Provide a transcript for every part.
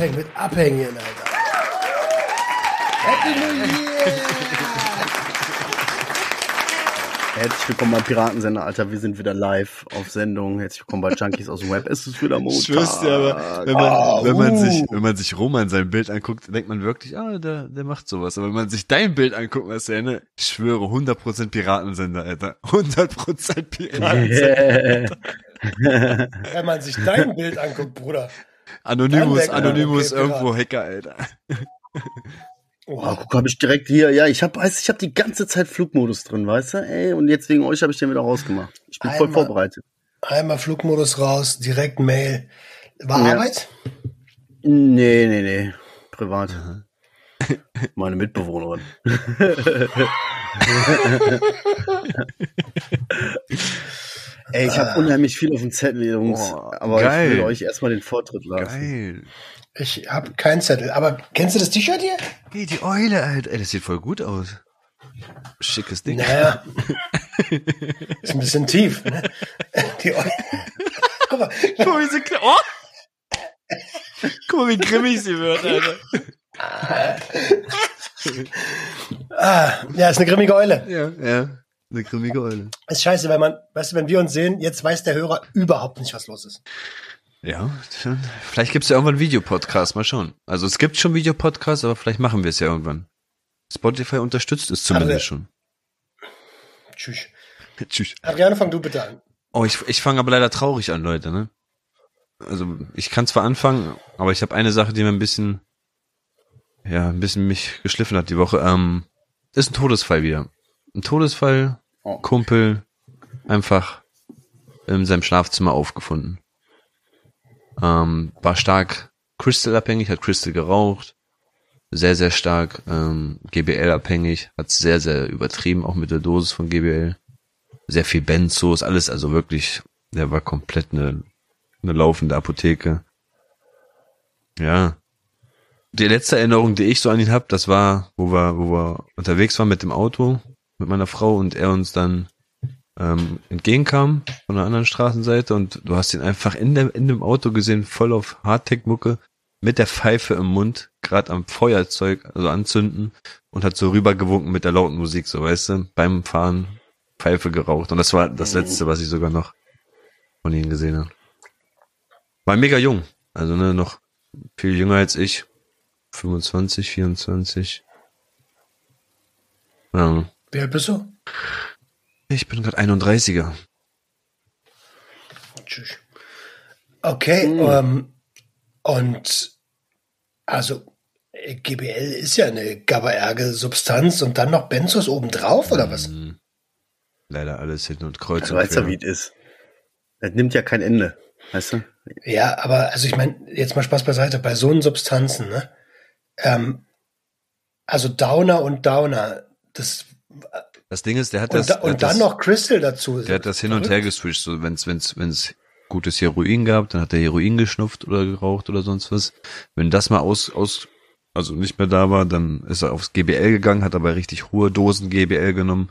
Abhängen mit Abhängen, Alter. Happy New Year! Herzlich willkommen beim Piratensender, Alter. Wir sind wieder live auf Sendung. Herzlich willkommen bei Junkies aus dem Web. Es ist wieder Montag. Ich schwör's dir, aber wenn man, wenn man sich, wenn man sich Roman sein Bild anguckt, denkt man wirklich, ah, der, der macht sowas. Aber wenn man sich dein Bild anguckt, was ne, ich schwöre, 100% Piratensender, Alter. 100% Piratensender. Wenn man sich dein Bild anguckt, Bruder. Anonymous, Anonymous okay, irgendwo Hacker, Alter. Oh, guck, hab ich direkt hier. Ja, ich hab, weißt, ich hab die ganze Zeit Flugmodus drin, weißt du? Ey, und jetzt wegen euch habe ich den wieder rausgemacht. Ich bin voll Einmal. vorbereitet. Einmal Flugmodus raus, direkt Mail. War Ja. Arbeit? Nee, nee, nee. Privat. Meine Mitbewohnerin. Ey, ich habe unheimlich viel auf dem Zettel, Jungs. Boah, aber geil. ich will euch erstmal den Vortritt lassen. Geil. Ich habe keinen Zettel. Aber kennst du das T-Shirt hier? Hey, die Eule, Alter. Ey, das sieht voll gut aus. Schickes Ding. Naja. Ist ein bisschen tief. Ne? Die Eu- Guck mal, Guck mal, wie sie, oh! Guck mal, wie grimmig sie wird, Alter. ah, ja, ist eine grimmige Eule. Ja, ja. Eine grimmige Eule. Ist scheiße, weil man, weißt du, wenn wir uns sehen, jetzt weiß der Hörer überhaupt nicht, was los ist. Ja, vielleicht gibt's ja irgendwann einen Videopodcast, mal schauen. Also es gibt schon Videopodcasts, aber vielleicht machen wir es ja irgendwann. Spotify unterstützt es zumindest Aber- schon. Tschüss. Tschüss. Adriano, fang du bitte an. Oh, ich, ich fange aber leider traurig an, Leute, ne? Also ich kann zwar anfangen, aber ich habe eine Sache, die mir ein bisschen, ja, ein bisschen mich geschliffen hat die Woche. Ähm, ist ein Todesfall wieder. Ein Todesfall, Oh. Kumpel, einfach in seinem Schlafzimmer aufgefunden. Ähm, war stark Crystal-abhängig, hat Crystal geraucht. Sehr, sehr stark ähm, GBL-abhängig, hat sehr, sehr übertrieben, auch mit der Dosis von GBL. Sehr viel Benzos, alles, also wirklich, der war komplett eine, eine laufende Apotheke. Ja. Die letzte Erinnerung, die ich so an ihn hab, das war, wo wir, wo wir unterwegs waren mit dem Auto, mit meiner Frau und er uns dann ähm, entgegenkam von der anderen Straßenseite und du hast ihn einfach in dem, in dem Auto gesehen, voll auf Hardtech-Mucke, mit der Pfeife im Mund, gerade am Feuerzeug, also anzünden und hat so rübergewunken mit der lauten Musik, so weißt du, beim Fahren Pfeife geraucht. Und das war das letzte, was ich sogar noch von ihm gesehen habe. War mega jung, also ne, noch viel jünger als ich. 25, 24. Ja. Wie alt bist du? Ich bin gerade 31er. Tschüss. Okay, ähm, und also GBL ist ja eine GABA-erge Substanz und dann noch Benzos obendrauf oder was? Mhm. Leider alles hin und kreuz Du und weißt ja, wie es ist. Das nimmt ja kein Ende. Weißt du? Ja, aber also ich meine, jetzt mal Spaß beiseite, bei so einen Substanzen, ne? Ähm, also Downer und Downer, das Das Ding ist, der hat und, das, da, und dann das, noch Crystal dazu. der hat das hin und her geswitcht. So, wenn's, wenn's, wenn's gutes Heroin gab, dann hat er Heroin geschnupft oder geraucht oder sonst was. Wenn das mal aus, aus, also nicht mehr da war, dann ist er aufs GBL gegangen, hat aber richtig hohe Dosen GBL genommen,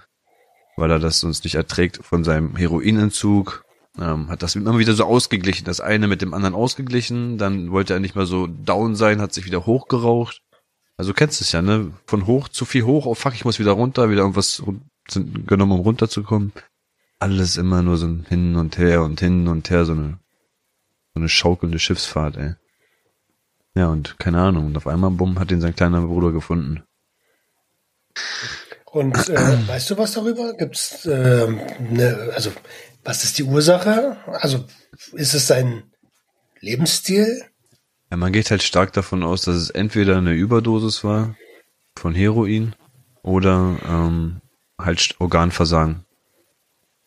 weil er das sonst nicht erträgt von seinem Heroinentzug. Ähm, hat das immer wieder so ausgeglichen, das eine mit dem anderen ausgeglichen, dann wollte er nicht mehr so down sein, hat sich wieder hochgeraucht. Also du kennst es ja, ne? Von hoch zu viel hoch, oh fuck, ich muss wieder runter, wieder irgendwas genommen, um runterzukommen. Alles immer nur so ein Hin und Her und hin und her, so eine, so eine schaukelnde Schiffsfahrt, ey. Ja, und keine Ahnung, und auf einmal, bumm, hat ihn sein kleiner Bruder gefunden. Und äh, weißt du was darüber? Gibt's ähm, ne, also was ist die Ursache? Also ist es sein Lebensstil? Ja, man geht halt stark davon aus, dass es entweder eine Überdosis war von Heroin oder ähm, halt Organversagen.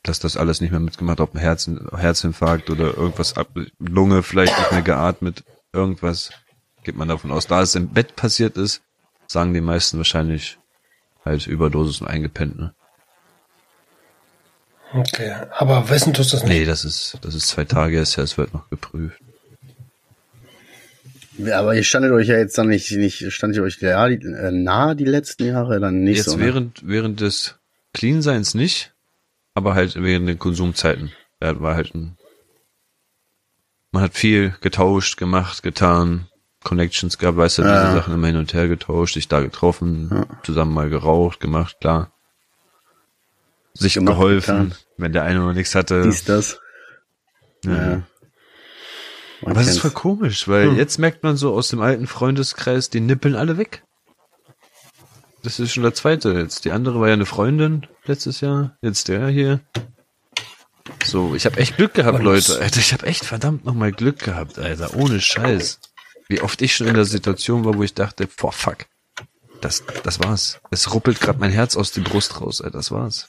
Dass das alles nicht mehr mitgemacht, ob ein Herzen, Herzinfarkt oder irgendwas ab, Lunge vielleicht nicht mehr geatmet, irgendwas geht man davon aus. Da es im Bett passiert ist, sagen die meisten wahrscheinlich halt Überdosis und eingepennt, ne? Okay, aber wissen tust du es nicht. Nee, das ist, das ist zwei Tage erst her, es wird noch geprüft. Ja, aber ihr standet euch ja jetzt dann nicht, nicht standet ihr euch ja, die, äh, nah die letzten Jahre, dann nicht Jetzt so. ne? während, während des Clean-Seins nicht, aber halt während den Konsumzeiten. Er war halt ein, man hat viel getauscht, gemacht, getan, Connections gehabt, weißt du, Ja. diese Sachen immer hin und her getauscht, sich da getroffen, Ja. zusammen mal geraucht, gemacht, klar. Sich Gemacht, geholfen, getan. wenn der eine noch nichts hatte. Dies, das. ja. Ja. Man Aber es ist voll komisch, weil Hm. jetzt merkt man so aus dem alten Freundeskreis, die nippeln alle weg. Das ist schon der zweite jetzt. Die andere war ja eine Freundin letztes Jahr. Jetzt der hier. So, ich habe echt Glück gehabt, Leute. Alter, ich habe echt verdammt nochmal Glück gehabt, Alter. Ohne Scheiß. Wie oft ich schon in der Situation war, wo ich dachte, boah, fuck. Das, das war's. Es ruppelt gerade mein Herz aus der Brust raus, Alter. Das war's.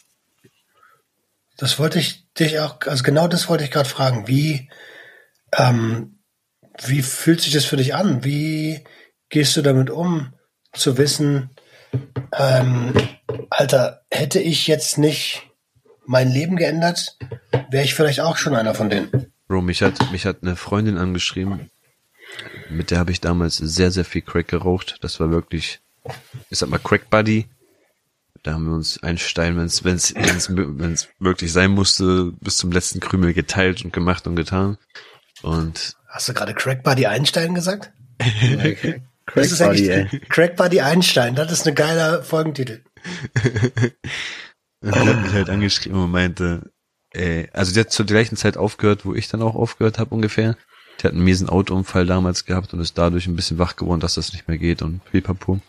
Das wollte ich dich auch, also genau das wollte ich gerade fragen. Wie, ähm, wie fühlt sich das für dich an? Wie gehst du damit um, zu wissen, ähm, Alter, hätte ich jetzt nicht mein Leben geändert, wäre ich vielleicht auch schon einer von denen. Bro, mich hat, mich hat eine Freundin angeschrieben, mit der habe ich damals sehr, sehr viel Crack geraucht. Das war wirklich, ich sag mal, Crack Buddy. Da haben wir uns einen Stein, wenn es wenn's, wenn's, wenn's wirklich sein musste, bis zum letzten Krümel geteilt und gemacht und getan. Und Hast du gerade Crack Buddy Einstein gesagt? Crack Das ist Buddy, ey. eigentlich Crack Buddy Einstein. Das ist ein geiler Folgentitel. Und die hat mich halt angeschrieben und meinte, ey, also die hat zur gleichen Zeit aufgehört, wo ich dann auch aufgehört habe ungefähr. Die hat einen miesen Autounfall damals gehabt und ist dadurch ein bisschen wach geworden, dass das nicht mehr geht und pipapo.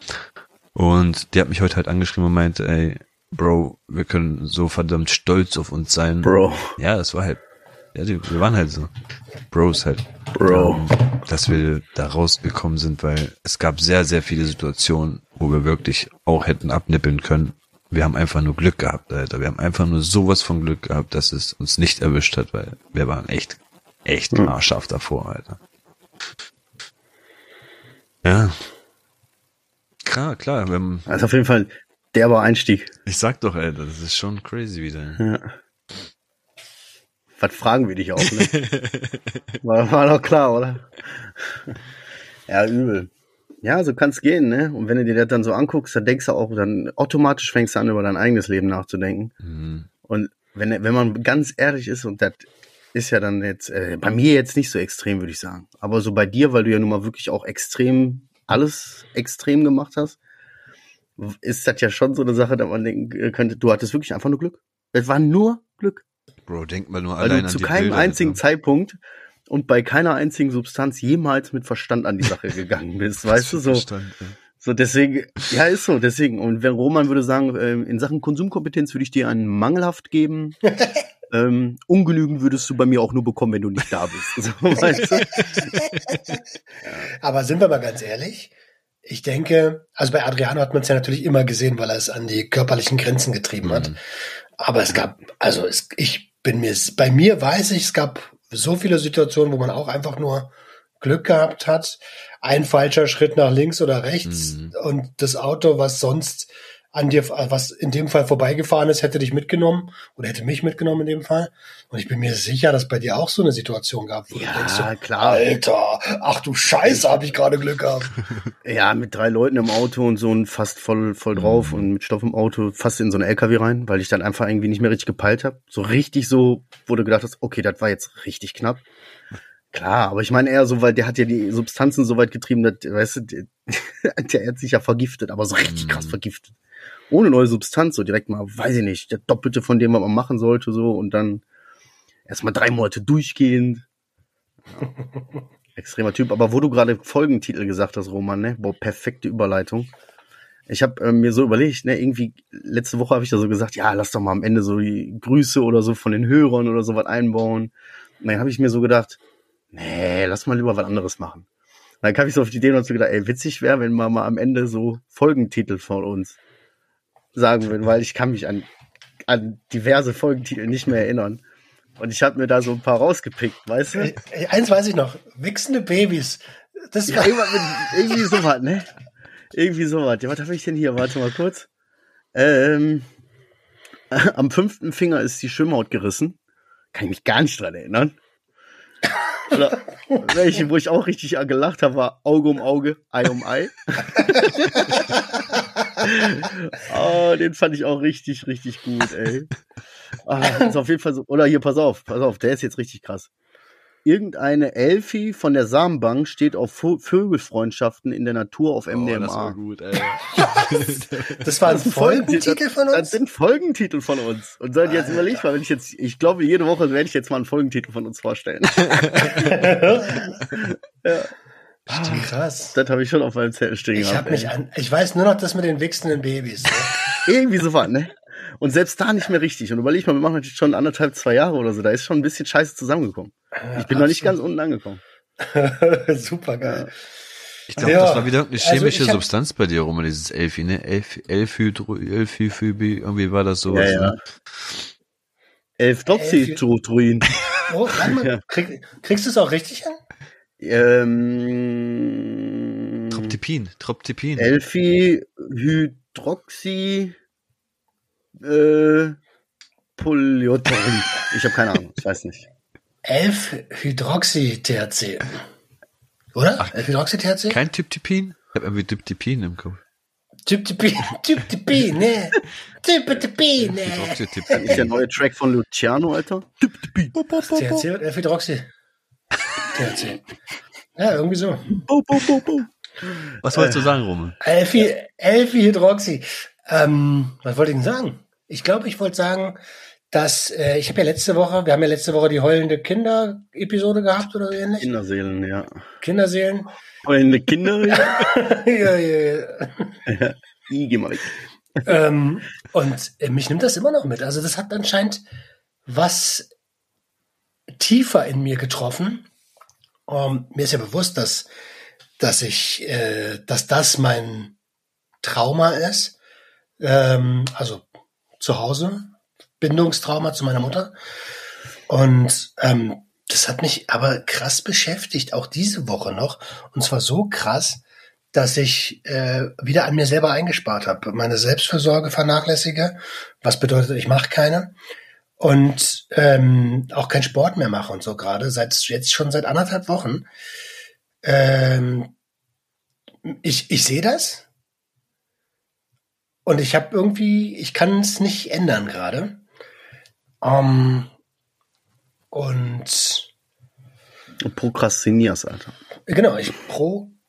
Und die hat mich heute halt angeschrieben und meinte, ey, Bro, wir können so verdammt stolz auf uns sein. Bro. Ja, das war halt, ja, wir waren halt so. Bros halt. Bro. Ähm, dass wir da rausgekommen sind, weil es gab sehr, sehr viele Situationen, wo wir wirklich auch hätten abnippeln können. Wir haben einfach nur Glück gehabt, Alter. Wir haben einfach nur sowas von Glück gehabt, dass es uns nicht erwischt hat, weil wir waren echt, echt Hm. arschhaft davor, Alter. Ja. Klar, klar. Wenn, ist auf jeden Fall ein derber Einstieg. ich sag doch, Alter, das ist schon crazy wieder. Ja. Was fragen wir dich auch, ne? War, war doch klar, oder? Ja, übel. Ja, so kann's gehen, ne? Und wenn du dir das dann so anguckst, dann denkst du auch, dann automatisch fängst du an, über dein eigenes Leben nachzudenken. Mhm. Und wenn, wenn man ganz ehrlich ist, und das ist ja dann jetzt, äh, bei mir jetzt nicht so extrem, würde ich sagen. Aber so bei dir, weil du ja nun mal wirklich auch extrem, alles extrem gemacht hast, ist das ja schon so eine Sache, dass man denken könnte, du hattest wirklich einfach nur Glück. Es war nur Glück. Bro, denk mal nur Weil allein du an zu die keinem Bilder, einzigen Alter. Zeitpunkt und bei keiner einzigen Substanz jemals mit Verstand an die Sache gegangen bist. weißt du, so. Verstand, ey. So, deswegen, ja, ist so, deswegen. Und wenn Roman würde sagen, ähm, in Sachen Konsumkompetenz würde ich dir einen mangelhaft geben. ähm, ungenügend würdest du bei mir auch nur bekommen, wenn du nicht da bist. So, weißt du? Aber sind wir mal ganz ehrlich? Ich denke, also bei Adriano hat man es ja natürlich immer gesehen, weil er es an die körperlichen Grenzen getrieben hat. Mhm. Aber es gab, also es, ich bin mir, bei mir weiß ich, es gab so viele Situationen, wo man auch einfach nur Glück gehabt hat. Ein falscher Schritt nach links oder rechts Mhm. und das Auto, was sonst an dir, was in dem Fall vorbeigefahren ist, hätte dich mitgenommen oder hätte mich mitgenommen in dem Fall. Und ich bin mir sicher, dass bei dir auch so eine Situation gab, wo Ja, du denkst, so, klar. Alter, ach du Scheiße, habe ich gerade Glück gehabt. Ja, mit drei Leuten im Auto und so und fast voll, voll drauf Mhm. und mit Stoff im Auto fast in so einen LKW rein, weil ich dann einfach irgendwie nicht mehr richtig gepeilt habe. So richtig so, wo du gedacht hast, okay, das war jetzt richtig knapp. Klar, aber ich meine eher so, weil der hat ja die Substanzen so weit getrieben, dass, weißt du, der, der hat sich ja vergiftet, aber so richtig Mhm. krass vergiftet. Ohne neue Substanz, so direkt mal, weiß ich nicht, der Doppelte von dem, was man machen sollte, so und dann erstmal drei Monate durchgehend. Ja. Extremer Typ. Aber wo du gerade Folgentitel gesagt hast, Roman, ne? Boah, perfekte Überleitung. Ich habe ähm, mir so überlegt, ne, irgendwie letzte Woche habe ich da so gesagt, ja, lass doch mal am Ende so die Grüße oder so von den Hörern oder so was einbauen. Und dann habe ich mir so gedacht, nee, lass mal lieber was anderes machen. Und dann kam ich so auf die Idee und hab so gedacht, ey, witzig wäre, wenn wir mal am Ende so Folgentitel von uns sagen würden, weil ich kann mich an, an diverse Folgentitel nicht mehr erinnern. Und ich habe mir da so ein paar rausgepickt, weißt du? Ey, ey, Eins weiß ich noch, wichsende Babys. Das Ja, irgendwas mit, irgendwie sowas, ne? Irgendwie sowas. Ja, was habe ich denn hier? Warte mal kurz. Ähm, am fünften Finger ist die Schwimmhaut gerissen. Kann ich mich gar nicht dran erinnern. Oder welche, wo ich auch richtig gelacht habe, war Auge um Auge, Ei um Ei. oh, den fand ich auch richtig, richtig gut, ey. Ah, ist auf jeden Fall so. Oder hier, pass auf, pass auf, der ist jetzt richtig krass. Irgendeine Elfi von der Samenbank steht auf Vö- Vögelfreundschaften in der Natur auf Oh, das war MDMA. gut, ey. Das war ein Das Folgentitel von Das uns? sind Folgentitel von uns. Und dann jetzt Alter. überleg mal, wenn ich jetzt, ich glaube, jede Woche werde ich jetzt mal einen Folgentitel von uns vorstellen. Ah, krass. Das habe ich schon auf meinem Zettel stehen Ich gehabt. hab mich an, ich weiß nur noch das mit den wichsenden Babys. So. Irgendwie so was, ne? Und selbst da nicht mehr richtig. Und überleg mal, wir machen natürlich schon anderthalb, zwei Jahre oder so. Da ist schon ein bisschen Scheiße zusammengekommen. Ich bin noch nicht ganz unten angekommen. Super geil. Ich glaube, Ja. das war wieder irgendeine Also chemische hab- Substanz bei dir, Roman, dieses Elfi, ne? Elf, Elfhydro, Elfiphybi, irgendwie war das so. Ja, ja. Ne? Elfdoxytruin. Oh, warte mal, Ja. krieg, kriegst du es auch richtig hin? Ähm, Troptipin, Troptipin. Elfi Hydroxy äh, Polyotron. Ich habe keine Ahnung, ich weiß nicht. 11 Hydroxy-THC. Oder? 11 Hydroxy-THC? Kein Typtipin? Ich habe irgendwie Typtipin im Kopf. Typ-Typi, Typ-Typi, ne? Typ-Typi, ne? Hydroxytypin. Ist der neue Track von Luciano, Alter? THC und 11 Hydroxy. THC. Ja, irgendwie so. Was wolltest du sagen, Roman? 11 11 Hydroxy. Ähm, was wollte ich denn sagen? Ich glaube, ich wollte sagen, dass äh, ich habe ja letzte Woche, wir haben ja letzte Woche die heulende Kinder-Episode gehabt oder so ähnlich. Kinderseelen, ja. Kinderseelen. Meine Kinder. ja, ja, ja. I, geh mal weg. ähm, und äh, mich nimmt das immer noch mit. Also das hat anscheinend was tiefer in mir getroffen. Ähm, mir ist ja bewusst, dass, dass ich, äh, dass das mein Trauma ist. Ähm, also zu Hause, Bindungstrauma zu meiner Mutter. Und ähm, das hat mich aber krass beschäftigt, auch diese Woche noch. Und zwar so krass, dass ich äh, wieder an mir selber eingespart habe, meine Selbstfürsorge vernachlässige, was bedeutet, ich mache keine und ähm, auch keinen Sport mehr mache und so gerade seit jetzt schon seit anderthalb Wochen. Ähm, ich ich sehe das und ich habe irgendwie, ich kann es nicht ändern gerade. Ähm, und Du prokrastinierst, Alter. genau, ich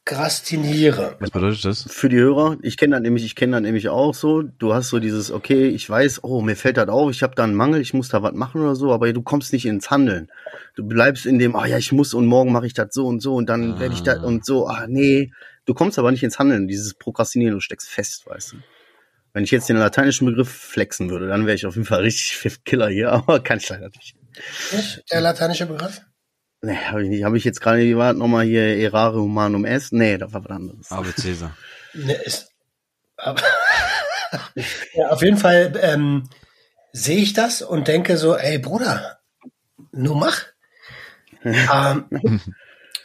prokrastiniere. Was bedeutet das? Für die Hörer, ich kenne das nämlich, ich kenne das nämlich auch so. Du hast so dieses, okay, ich weiß, oh, mir fällt das auf, ich habe da einen Mangel, ich muss da was machen oder so, aber du kommst nicht ins Handeln. Du bleibst in dem, ah ja, ich muss und morgen mache ich das so und so und dann werde ich das und so, ah nee. Du kommst aber nicht ins Handeln, dieses Prokrastinieren, du steckst fest, weißt du. Wenn ich jetzt den lateinischen Begriff flexen würde, dann wäre ich auf jeden Fall richtig Fifth Killer hier, aber kann ich leider nicht. Nicht der lateinische Begriff? Nee, habe ich nicht. Habe ich jetzt gerade, wie war nochmal hier, errare humanum est? Nee, das war was anderes. Aber Cäsar. Ne, ist, aber, ja, auf jeden Fall ähm, sehe ich das und denke so, ey Bruder, nur mach. ähm,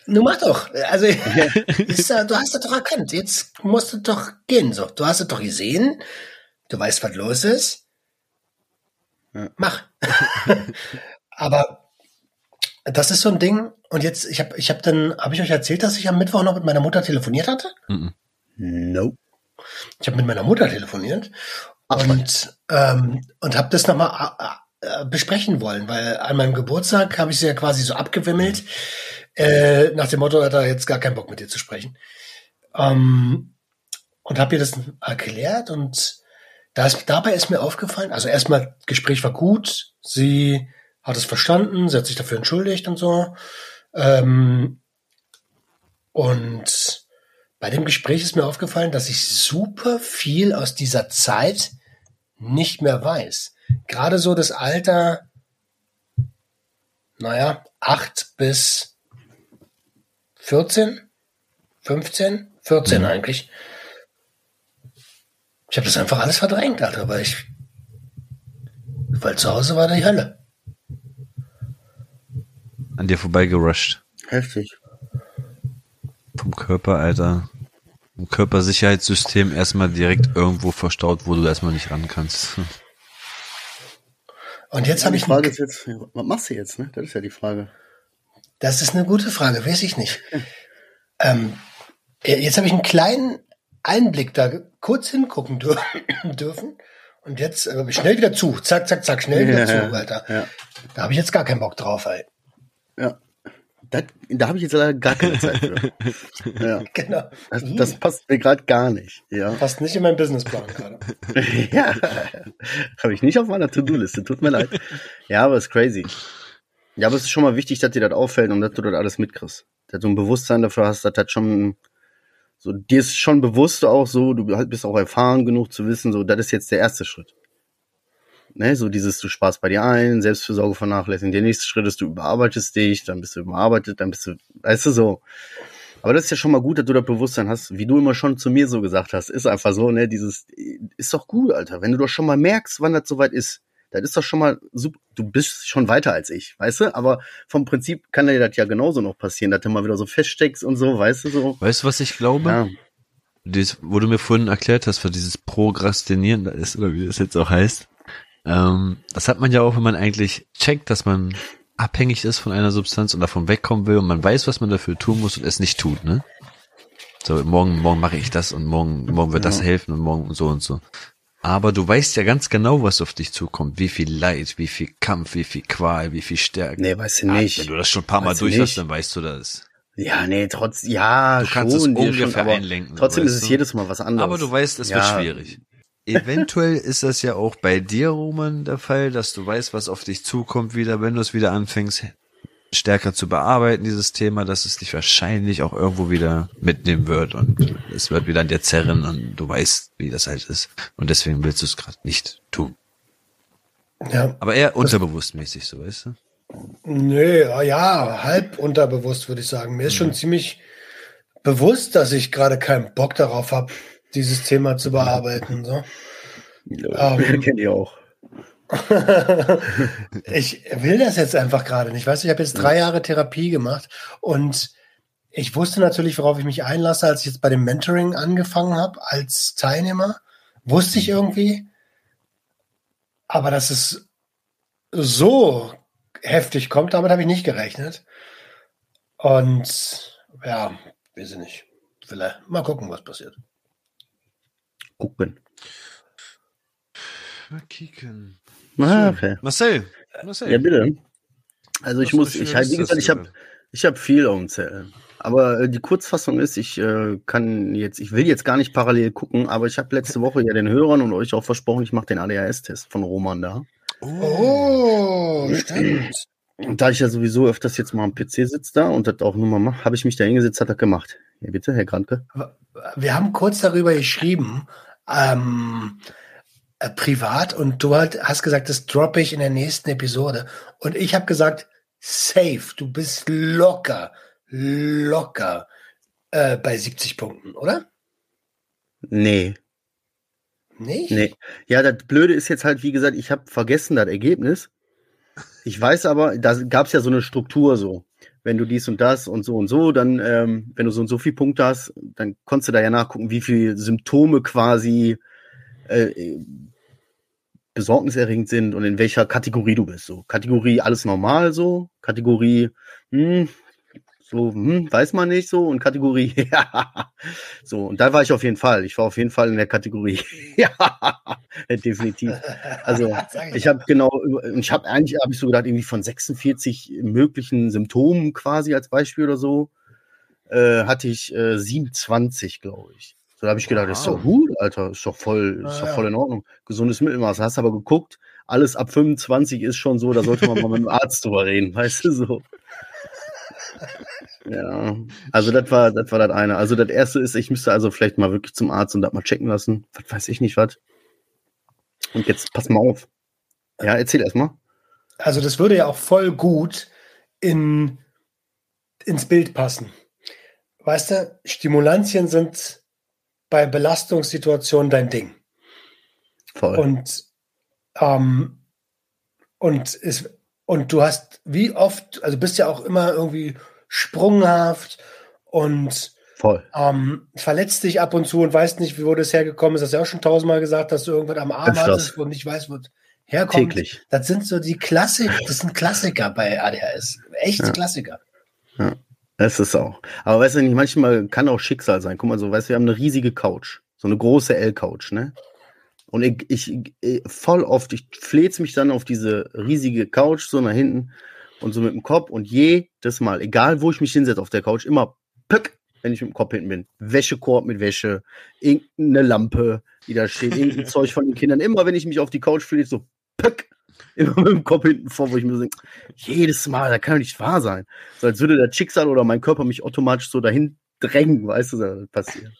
nur mach doch. Also ist, du hast das doch erkannt. Jetzt musst du doch gehen. So, du hast es doch gesehen. Du weißt, was los ist. Ja. Mach. aber das ist so ein Ding. Und jetzt, ich habe, ich habe dann, habe ich euch erzählt, dass ich am Mittwoch noch mit meiner Mutter telefoniert hatte? Mhm. Nope. Ich habe mit meiner Mutter telefoniert und, ähm, und habe das nochmal äh, äh, besprechen wollen, weil an meinem Geburtstag habe ich sie ja quasi so abgewimmelt, äh, nach dem Motto, hat er jetzt gar keinen Bock mit dir zu sprechen. Ähm, und habe ihr das erklärt und da ist, dabei ist mir aufgefallen, also erstmal, Gespräch war gut, sie hat es verstanden, sie hat sich dafür entschuldigt und so. Ähm, und bei dem Gespräch ist mir aufgefallen, dass ich super viel aus dieser Zeit nicht mehr weiß. Gerade so das Alter, naja, acht bis 14, 15, 14 eigentlich. Ich habe das einfach alles verdrängt, Alter, weil ich, weil zu Hause war die Hölle. An dir vorbeigerusht. Heftig. Vom Körper, Alter. Vom Körpersicherheitssystem erstmal direkt irgendwo verstaut, wo du erstmal nicht ran kannst. Und jetzt habe die ich Frage ist jetzt, was machst du jetzt, ne? Das ist ja die Frage. Das ist eine gute Frage, weiß ich nicht. ähm, jetzt habe ich einen kleinen Einblick da kurz hingucken dür dürfen. Und jetzt äh, schnell wieder zu. Zack, zack, zack, schnell wieder Ja, zu, Alter. ja. Da habe ich jetzt gar keinen Bock drauf, ey. Das, da habe ich jetzt leider gar keine Zeit für. ja. Genau. Das, das passt mir gerade gar nicht. Ja. Passt nicht in meinen Businessplan gerade. ja. Habe ich nicht auf meiner To-Do-Liste. Tut mir leid. Ja, aber ist crazy. Ja, aber es ist schon mal wichtig, dass dir das auffällt und dass du das alles mitkriegst. Dass du ein Bewusstsein dafür hast, dass das schon so, dir ist schon bewusst auch so, du bist auch erfahren genug zu wissen, so, das ist jetzt der erste Schritt. Ne, so dieses, du sparst bei dir ein, Selbstfürsorge vernachlässigen. Der nächste Schritt ist, du überarbeitest dich, dann bist du überarbeitet, dann bist du, weißt du so. Aber das ist ja schon mal gut, dass du das Bewusstsein hast, wie du immer schon zu mir so gesagt hast. Ist einfach so, ne, dieses, ist doch gut, Alter. Wenn du doch schon mal merkst, wann das soweit ist, das ist doch schon mal super. Du bist schon weiter als ich, weißt du? Aber vom Prinzip kann dir das ja genauso noch passieren, dass du mal wieder so feststeckst und so, weißt du so. Weißt du, was ich glaube? Ja. Dies, wo du mir vorhin erklärt hast, was dieses Prokrastinieren da ist, oder wie das jetzt auch heißt. Ähm, das hat man ja auch, wenn man eigentlich checkt, dass man abhängig ist von einer Substanz und davon wegkommen will und man weiß, was man dafür tun muss und es nicht tut, ne? So, morgen, morgen mache ich das und morgen, morgen wird das Ja. helfen und morgen so und so. Aber du weißt ja ganz genau, was auf dich zukommt. Wie viel Leid, wie viel Kampf, wie viel Qual, wie viel Stärke. Nee, weißt du nicht. Wenn du das schon ein paar Mal Weißt du durch hast, dann weißt du das. Ja, nee, trotz, ja, Du kannst es schon, dir ungefähr schon, einlenken, Trotzdem ist es du? jedes Mal was anderes. Aber du weißt, es ja, wird schwierig. Eventuell ist das ja auch bei dir, Roman, der Fall, dass du weißt, was auf dich zukommt wieder, wenn du es wieder anfängst, stärker zu bearbeiten, dieses Thema, dass es dich wahrscheinlich auch irgendwo wieder mitnehmen wird und es wird wieder an dir zerren und du weißt, wie das halt ist. Und deswegen willst du es gerade nicht tun. Ja. Aber eher unterbewusstmäßig, so weißt du? Nö, ja, halb unterbewusst würde ich sagen. Mir ist schon ziemlich bewusst, dass ich gerade keinen Bock darauf habe, dieses Thema zu bearbeiten. So. Ja, Ähm. kenn ich auch. ich will das jetzt einfach gerade nicht. Weißt du, ich habe jetzt drei Jahre Therapie gemacht und ich wusste natürlich, worauf ich mich einlasse, als ich jetzt bei dem Mentoring angefangen habe als Teilnehmer. Wusste ich irgendwie. Aber dass es so heftig kommt, damit habe ich nicht gerechnet. Und ja, weiß ich nicht. Vielleicht mal gucken, was passiert. Gucken. Mal kicken. Ah, okay. Marcel, Marcel. Ja, bitte. Also ich Was muss, ich halt, wie gesagt, ich habe ich hab viel umzählen. Aber äh, die Kurzfassung ist, ich äh, kann jetzt, ich will jetzt gar nicht parallel gucken, aber ich habe letzte Woche ja den Hörern und euch auch versprochen, ich mache den ADHS-Test von Roman da. Oh, stimmt. Und da ich ja sowieso öfters jetzt mal am PC sitze da und das auch nur mal mache, habe ich mich da hingesetzt, hat er gemacht. Ja, bitte, Herr Granke. Wir haben kurz darüber geschrieben, ähm, äh, privat, und du halt hast gesagt, das droppe ich in der nächsten Episode. Und ich habe gesagt, safe, du bist locker, locker äh, bei 70 Punkten, oder? Nee, Nicht? nee. Ja, das Blöde ist jetzt halt, wie gesagt, ich habe vergessen das Ergebnis. Ich weiß aber, da gab es ja so eine Struktur so. Wenn du dies und das und so und so, dann, ähm, wenn du so und so viele Punkte hast, dann konntest du da ja nachgucken, wie viele Symptome quasi äh, besorgniserregend sind und in welcher Kategorie du bist. So Kategorie alles normal so, Kategorie hm, so hm, weiß man nicht so und Kategorie ja so und da war ich auf jeden Fall. Ich war auf jeden Fall in der Kategorie ja definitiv. Also ich habe genau, ich habe eigentlich, habe ich so gedacht, irgendwie von 46 möglichen Symptomen quasi als Beispiel oder so, äh, hatte ich äh, 27, glaube ich. So da habe ich gedacht, das ist doch Wow. gut, Alter, ist doch voll, ist Ah, doch voll in Ordnung. Gesundes Mittelmaß. Hast aber geguckt, alles ab 25 ist schon so, da sollte man mal mit dem Arzt drüber reden, weißt du so. Ja, also das war, das war das eine. Also das erste ist, ich müsste also vielleicht mal wirklich zum Arzt und das mal checken lassen. Was weiß ich nicht was. Und jetzt pass mal auf. Ja, erzähl erst mal. Also das würde ja auch voll gut in, ins Bild passen. Weißt du, Stimulantien sind bei Belastungssituationen dein Ding. Voll. Und, ähm, und, es, und du hast wie oft, also bist ja auch immer irgendwie sprunghaft und Voll. ähm, verletzt dich ab und zu und weißt nicht, wie wo das hergekommen ist. Das hast du ja auch schon tausendmal gesagt, dass du irgendwas am Arm hattest und nicht weißt, wo es herkommt. Täglich. Das sind so die Klassik, das sind Klassiker bei ADHS. Echte Ja. Klassiker. Das ist auch. Aber weißt du nicht, manchmal kann auch Schicksal sein. Guck mal, so, weißt du, wir haben eine riesige Couch. So eine große L-Couch, ne? Und ich, ich, ich voll oft, ich fleht's mich dann auf diese riesige Couch so nach hinten und so mit dem Kopf und jedes Mal, egal wo ich mich hinsetze auf der Couch, immer pöck, wenn ich mit dem Kopf hinten bin. Wäschekorb mit Wäsche, irgendeine Lampe, die da steht, irgendein Zeug von den Kindern. Immer wenn ich mich auf die Couch flehe, so pöck, immer mit dem Kopf hinten vor, wo ich mir so denke, jedes Mal, das kann doch nicht wahr sein. So als würde der Schicksal oder mein Körper mich automatisch so dahin drängen, weißt du, das passiert.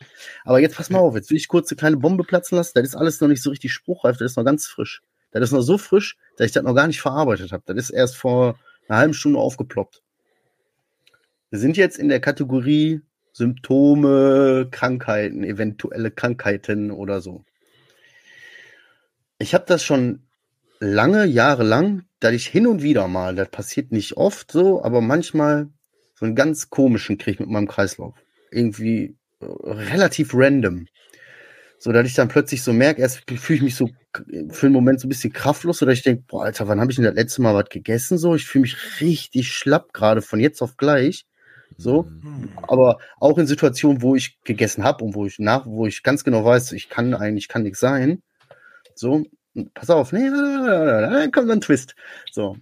Aber jetzt pass mal auf, jetzt will ich kurz eine kleine Bombe platzen lassen. Das ist alles noch nicht so richtig spruchreif, das ist noch ganz frisch. Das ist noch so frisch, dass ich das noch gar nicht verarbeitet habe. Das ist erst vor einer halben Stunde aufgeploppt. Wir sind jetzt in der Kategorie Symptome, Krankheiten, eventuelle Krankheiten oder so. Ich habe das schon lange, Jahre lang, dass ich hin und wieder mal, das passiert nicht oft so, aber manchmal so einen ganz komischen krieg mit meinem Kreislauf irgendwie äh, relativ random. So, dass ich dann plötzlich so merke, erst fühle ich mich so für einen Moment so ein bisschen kraftlos, oder ich denke, boah, Alter, wann habe ich denn das letzte Mal was gegessen? So, ich fühle mich richtig schlapp gerade von jetzt auf gleich. So, mhm. aber auch in Situationen, wo ich gegessen habe und wo ich nach, wo ich ganz genau weiß, ich kann eigentlich kann nichts sein. So, pass auf, nee, kommt dann ein Twist. So,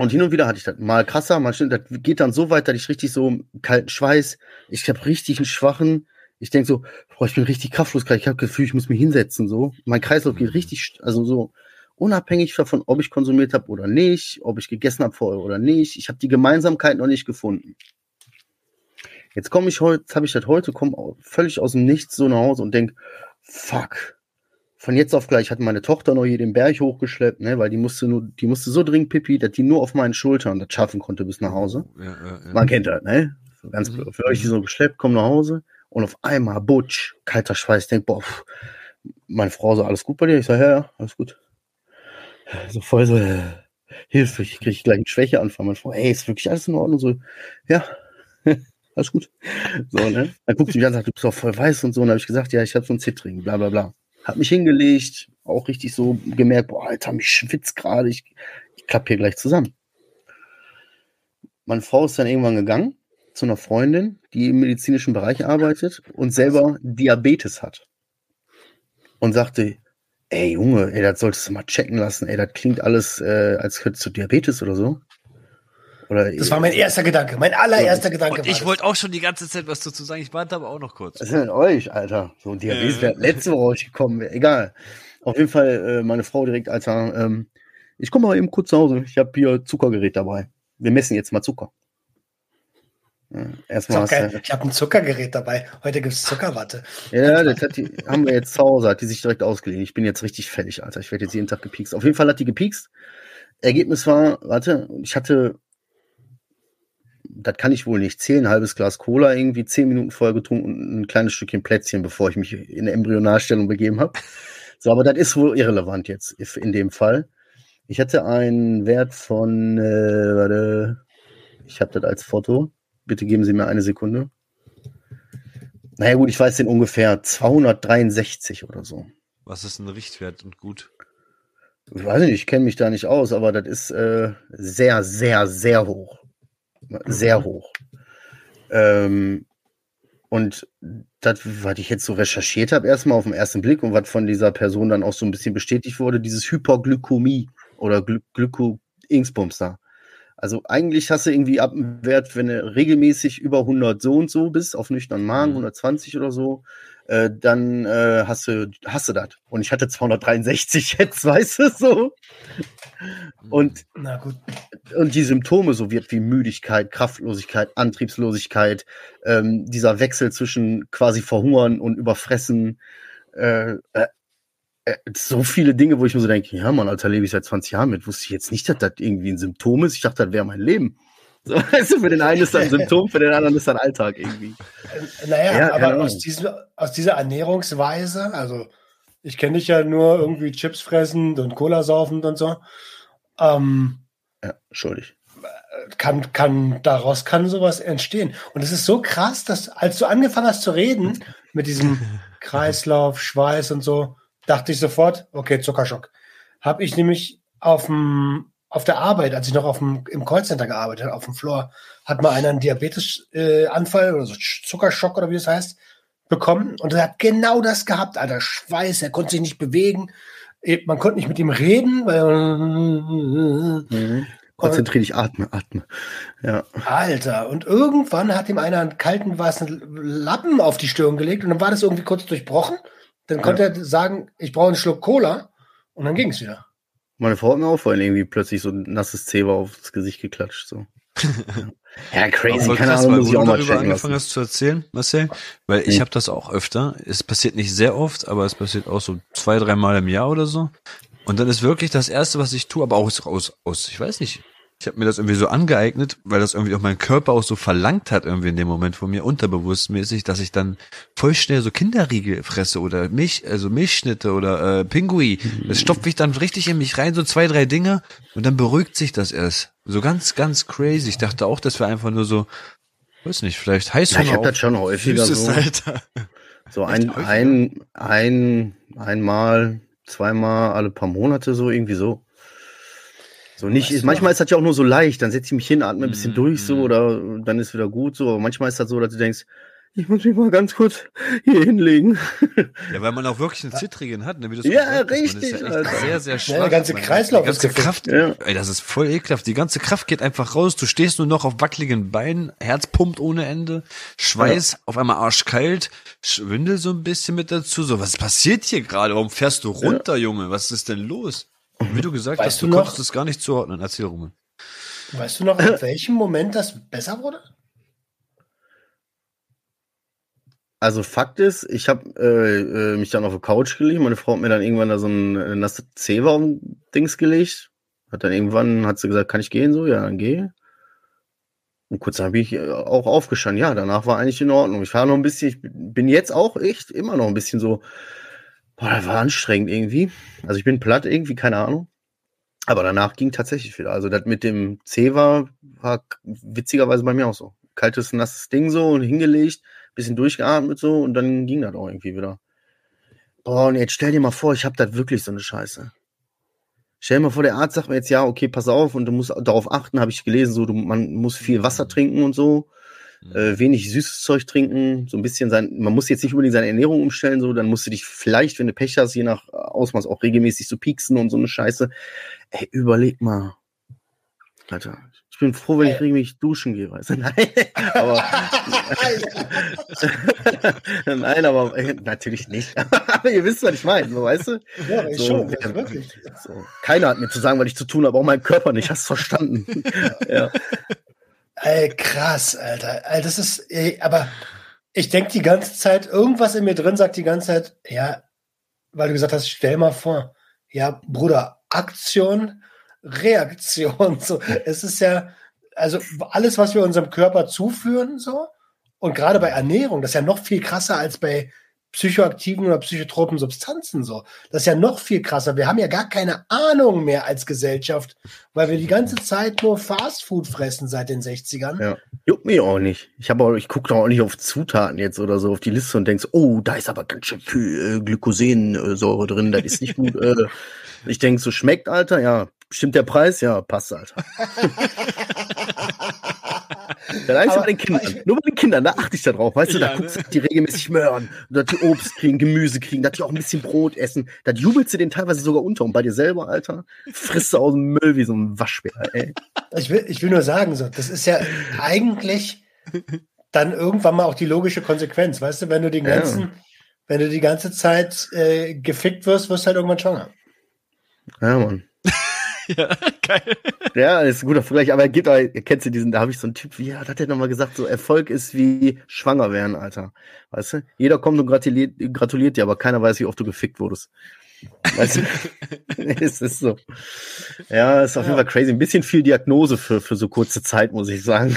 und hin und wieder hatte ich das mal krasser, mal schnell, das geht dann so weit, dass ich richtig so kalten Schweiß, ich habe richtig einen schwachen, ich denke so, boah, ich bin richtig kraftlos gerade, ich habe Gefühl, ich muss mich hinsetzen, so. Mein Kreislauf geht richtig, also so unabhängig davon, ob ich konsumiert habe oder nicht, ob ich gegessen habe vorher oder nicht. Ich habe die Gemeinsamkeit noch nicht gefunden. Jetzt komme ich heute, habe ich das heute, komme völlig aus dem Nichts so nach Hause und denk, fuck, von jetzt auf gleich hat meine Tochter noch hier den Berg hochgeschleppt, ne, weil die musste nur, die musste so dringend pipi, dass die nur auf meinen Schultern das schaffen konnte bis nach Hause. Ja, ja, ja. Man kennt das, ne? Ganz mhm. für euch die so geschleppt, komm nach Hause und auf einmal butsch, kalter Schweiß, denk, boah, pff, meine Frau so, alles gut bei dir? Ich sage, ja, ja, alles gut. So voll so, äh, Hilfe, ich kriege gleich einen Schwächeanfall. Meine Frau, ey, ist wirklich alles in Ordnung? So, ja, alles gut. So, ne? Dann guckt sie mich an und sagt, du bist auch voll weiß und so. Und dann habe ich gesagt, ja, ich habe so ein Zittring, bla bla bla. Hab mich hingelegt, auch richtig so gemerkt, boah, Alter, mich schwitzt gerade, ich, ich klappe hier gleich zusammen. Meine Frau ist dann irgendwann gegangen zu einer Freundin, die im medizinischen Bereich arbeitet und selber Diabetes hat. Und sagte, ey Junge, ey, das solltest du mal checken lassen, ey, das klingt alles, äh, als hättest du Diabetes oder so. Oder das war mein erster Gedanke, mein allererster ja, Gedanke. Und ich wollte auch schon die ganze Zeit was dazu sagen. Ich warte aber auch noch kurz. Was ist denn euch, Alter? So ein Diabetes äh. wäre letzte Woche rausgekommen. Egal. Auf jeden Fall, äh, meine Frau direkt, Alter, ähm, ich komme mal eben kurz zu Hause. Ich habe hier Zuckergerät dabei. Wir messen jetzt mal Zucker. Ja, erstmal ich habe ein Zuckergerät dabei. Heute gibt es Zuckerwatte. Ja, das hat die, haben wir jetzt zu Hause, hat die sich direkt ausgeliehen. Ich bin jetzt richtig fertig, Alter. Ich werde jetzt jeden Tag gepiekst. Auf jeden Fall hat die gepiekst. Ergebnis war, warte, ich hatte das kann ich wohl nicht zählen, ein halbes Glas Cola irgendwie zehn Minuten vorher getrunken und ein kleines Stückchen Plätzchen, bevor ich mich in eine Embryonalstellung begeben habe. So, aber das ist wohl irrelevant jetzt in dem Fall. Ich hatte einen Wert von, äh, warte, ich habe das als Foto. Bitte geben Sie mir eine Sekunde. Naja gut, ich weiß den ungefähr 263 oder so. Was ist ein Richtwert und gut? Ich weiß nicht, ich kenne mich da nicht aus, aber das ist äh, sehr, sehr, sehr hoch sehr hoch. Ähm, und das, was ich jetzt so recherchiert habe, erstmal auf den ersten Blick und was von dieser Person dann auch so ein bisschen bestätigt wurde, dieses Hyperglykämie oder Gly Glyko Ingsbums da. Also eigentlich hast du irgendwie ab dem Wert, wenn du regelmäßig über 100 so und so bist, auf nüchternen Magen, 120 mhm. oder so, äh, dann äh, hast du hast du das. Und ich hatte 263 jetzt, weißt du so. Und, Na gut. und die Symptome, so wird wie Müdigkeit, Kraftlosigkeit, Antriebslosigkeit, ähm, dieser Wechsel zwischen quasi Verhungern und Überfressen, äh, äh so viele Dinge, wo ich mir so denke, ja, Mann, Alter, lebe ich seit 20 Jahren mit. Wusste ich jetzt nicht, dass das irgendwie ein Symptom ist. Ich dachte, das wäre mein Leben. So, also für den einen ist das ein Symptom, für den anderen ist das ein Alltag irgendwie. Äh, naja, ja, aber aus, diesem, aus dieser Ernährungsweise, also ich kenne dich ja nur irgendwie Chips fressend und Cola saufend und so. Ähm, ja, schuldig. Kann, kann, daraus kann sowas entstehen. Und es ist so krass, dass als du angefangen hast zu reden mit diesem Kreislauf, Schweiß und so, dachte ich sofort, okay, Zuckerschock. Habe ich nämlich auf dem auf der Arbeit, als ich noch auf dem, im Callcenter gearbeitet habe, auf dem Floor, hat mal einer einen Diabetesanfall äh, oder so Zuckerschock oder wie das heißt, bekommen und er hat genau das gehabt, Alter. Schweiß, er konnte sich nicht bewegen. Man konnte nicht mit ihm reden, weil. Mhm. Konzentrier dich, atme, atme. Ja. Alter, und irgendwann hat ihm einer einen kalten weißen Lappen auf die Stirn gelegt und dann war das irgendwie kurz durchbrochen. Dann konnte ja. er sagen, ich brauche einen Schluck Cola und dann ging es wieder. Meine Frau hat mir auch vorhin irgendwie plötzlich so ein nasses Zewa aufs Gesicht geklatscht. So. ja, crazy. Keine krass, Ahnung, muss ich auch mal darüber angefangen hast zu erzählen, Marcel, weil ich hm. habe das auch öfter. Es passiert nicht sehr oft, aber es passiert auch so zwei, dreimal im Jahr oder so. Und dann ist wirklich das Erste, was ich tue, aber auch aus, aus ich weiß nicht, ich habe mir das irgendwie so angeeignet, weil das irgendwie auch mein Körper auch so verlangt hat, irgendwie in dem Moment von mir, unterbewusstmäßig, dass ich dann voll schnell so Kinderriegel fresse oder Milch, also Milchschnitte oder äh, Pingui. Das stopfe ich dann richtig in mich rein, so zwei, drei Dinge, und dann beruhigt sich das erst. So ganz, ganz crazy. Ich dachte auch, das wäre einfach nur so, weiß nicht, vielleicht heißt ja, Ich habe das schon häufiger so. Alter. So ein, ein, ein, einmal, zweimal alle paar Monate so, irgendwie so. So nicht, weißt manchmal ist das ja auch nur so leicht, dann setze ich mich hin, atme ein bisschen mm, durch so mhm. oder dann ist wieder gut so, aber manchmal ist das so, dass du denkst, ich muss mich mal ganz kurz hier hinlegen. Ja, weil man auch wirklich einen Zittrigen hat, ne, wie du Ja, richtig. Ist ja sehr, sehr schwach. Ja, der ganze Kreislauf ganze ist Kraft, ja. ey, das ist voll ekelhaft. Die ganze Kraft geht einfach raus. Du stehst nur noch auf wackeligen Beinen, Herz pumpt ohne Ende, Schweiß, ja. auf einmal arschkalt, Schwindel so ein bisschen mit dazu. So, was passiert hier gerade? Warum fährst du runter, ja. Junge? Was ist denn los? Wie du gesagt weißt hast, du, du noch, konntest es gar nicht zuordnen. Erzähl, Roman. Weißt du noch, in welchem Moment das besser wurde? Also Fakt ist, ich habe äh, äh, mich dann auf die Couch gelegt. Meine Frau hat mir dann irgendwann da so ein äh, nasse Zewa um Dings gelegt. Hat dann irgendwann, hat sie gesagt, kann ich gehen so? Ja, dann geh. Und kurz habe ich äh, auch aufgestanden. Ja, danach war eigentlich in Ordnung. Ich war noch ein bisschen, ich bin jetzt auch echt immer noch ein bisschen so, Boah, das war anstrengend irgendwie. Also ich bin platt irgendwie, keine Ahnung. Aber danach ging tatsächlich wieder. Also das mit dem C war, war witzigerweise bei mir auch so. Kaltes, nasses Ding so und hingelegt, bisschen durchgeatmet so und dann ging das auch irgendwie wieder. Boah, und jetzt stell dir mal vor, ich hab das wirklich so eine Scheiße. Stell dir mal vor, der Arzt sagt mir jetzt, ja, okay, pass auf und du musst darauf achten, habe ich gelesen, so, du, man muss viel Wasser trinken und so. Mhm. äh, wenig süßes Zeug trinken, so ein bisschen sein, man muss jetzt nicht unbedingt seine Ernährung umstellen, so, dann musst du dich vielleicht, wenn du Pech hast, je nach Ausmaß auch regelmäßig so pieksen und so eine Scheiße. Ey, überleg mal. Alter, ich bin froh, wenn ich regelmäßig duschen gehe, weißt du? Nein, aber, nein, aber äh, natürlich nicht. aber ihr wisst, was ich meine, so, weißt du? Ja, ich so, schon, wirklich. So. Keiner hat mir zu sagen, was ich zu tun habe, auch mein Körper nicht, hast verstanden. ja. Ey, krass, Alter. Alter das ist, ey, aber ich denke die ganze Zeit, irgendwas in mir drin sagt die ganze Zeit, ja, weil du gesagt hast, stell mal vor, ja, Bruder, Aktion, Reaktion, so. Es ist ja, also alles, was wir unserem Körper zuführen, so. Und gerade bei Ernährung, das ist ja noch viel krasser als bei psychoaktiven oder psychotropen Substanzen so. Das ist ja noch viel krasser. Wir haben ja gar keine Ahnung mehr als Gesellschaft, weil wir die ganze Zeit nur Fastfood fressen seit den 60ern. Ja. Juckt mich auch nicht. Ich habe auch, ich gucke doch auch nicht auf Zutaten jetzt oder so auf die Liste und denkst, oh, da ist aber ganz schön viel äh, Glykosensäure drin, das ist nicht gut. äh, ich denke, so schmeckt, Alter, ja. Stimmt der Preis? Ja, passt, Alter. Dann eigentlich bei den Kindern. Nur bei den Kindern, da achte ich da drauf. Weißt du, da guckst du, dass die regelmäßig möhren, dass die Obst kriegen, Gemüse kriegen, dass die auch ein bisschen Brot essen. Da jubelst du den teilweise sogar unter. Und bei dir selber, Alter, frisst du aus dem Müll wie so ein Waschbär, ey. Ich will, ich will nur sagen, so, das ist ja eigentlich dann irgendwann mal auch die logische Konsequenz. Weißt du, wenn du den ganzen, ja. wenn du die ganze Zeit äh, gefickt wirst, wirst du halt irgendwann schwanger. Ja, Mann. Ja, geil. Ja, ist ein guter Vergleich, aber er gibt, kennst du diesen, da habe ich so einen Typ, wie hat er nochmal gesagt, so Erfolg ist wie schwanger werden, Alter. Weißt du? Jeder kommt und gratuliert, gratuliert dir, aber keiner weiß, wie oft du gefickt wurdest. Weißt du? es ist so. Ja, ist auf ja. jeden Fall crazy. Ein bisschen viel Diagnose für, für so kurze Zeit, muss ich sagen.